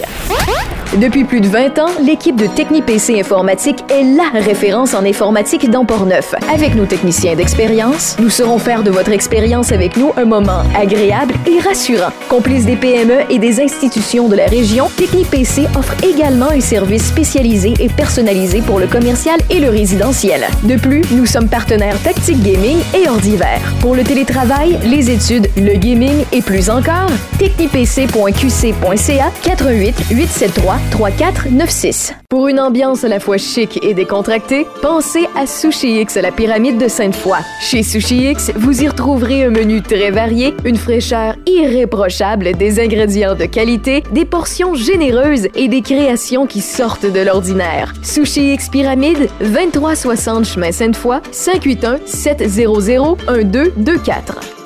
Depuis plus de 20 ans, l'équipe de TechniPC Informatique est la référence en informatique dans Portneuf. Avec nos techniciens d'expérience, nous saurons faire de votre expérience avec nous un moment agréable et rassurant. Complice des PME et des institutions de la région, TechniPC offre également un service spécialisé et personnalisé pour le commercial et le résidentiel. De plus, nous sommes partenaires Tactique Gaming et Ordiver. Pour le télétravail, les études, le gaming et plus encore, technipc.qc.ca 88 873 3496. Pour une ambiance à la fois chic et décontractée, pensez à Sushi X, la pyramide de Sainte-Foy. Chez Sushi X, vous y retrouverez un menu très varié, une fraîcheur irréprochable, des ingrédients de qualité, des portions généreuses et des créations qui sortent de l'ordinaire. Sushi X Pyramide, 2360 chemin Sainte-Foy, 581 700 1224.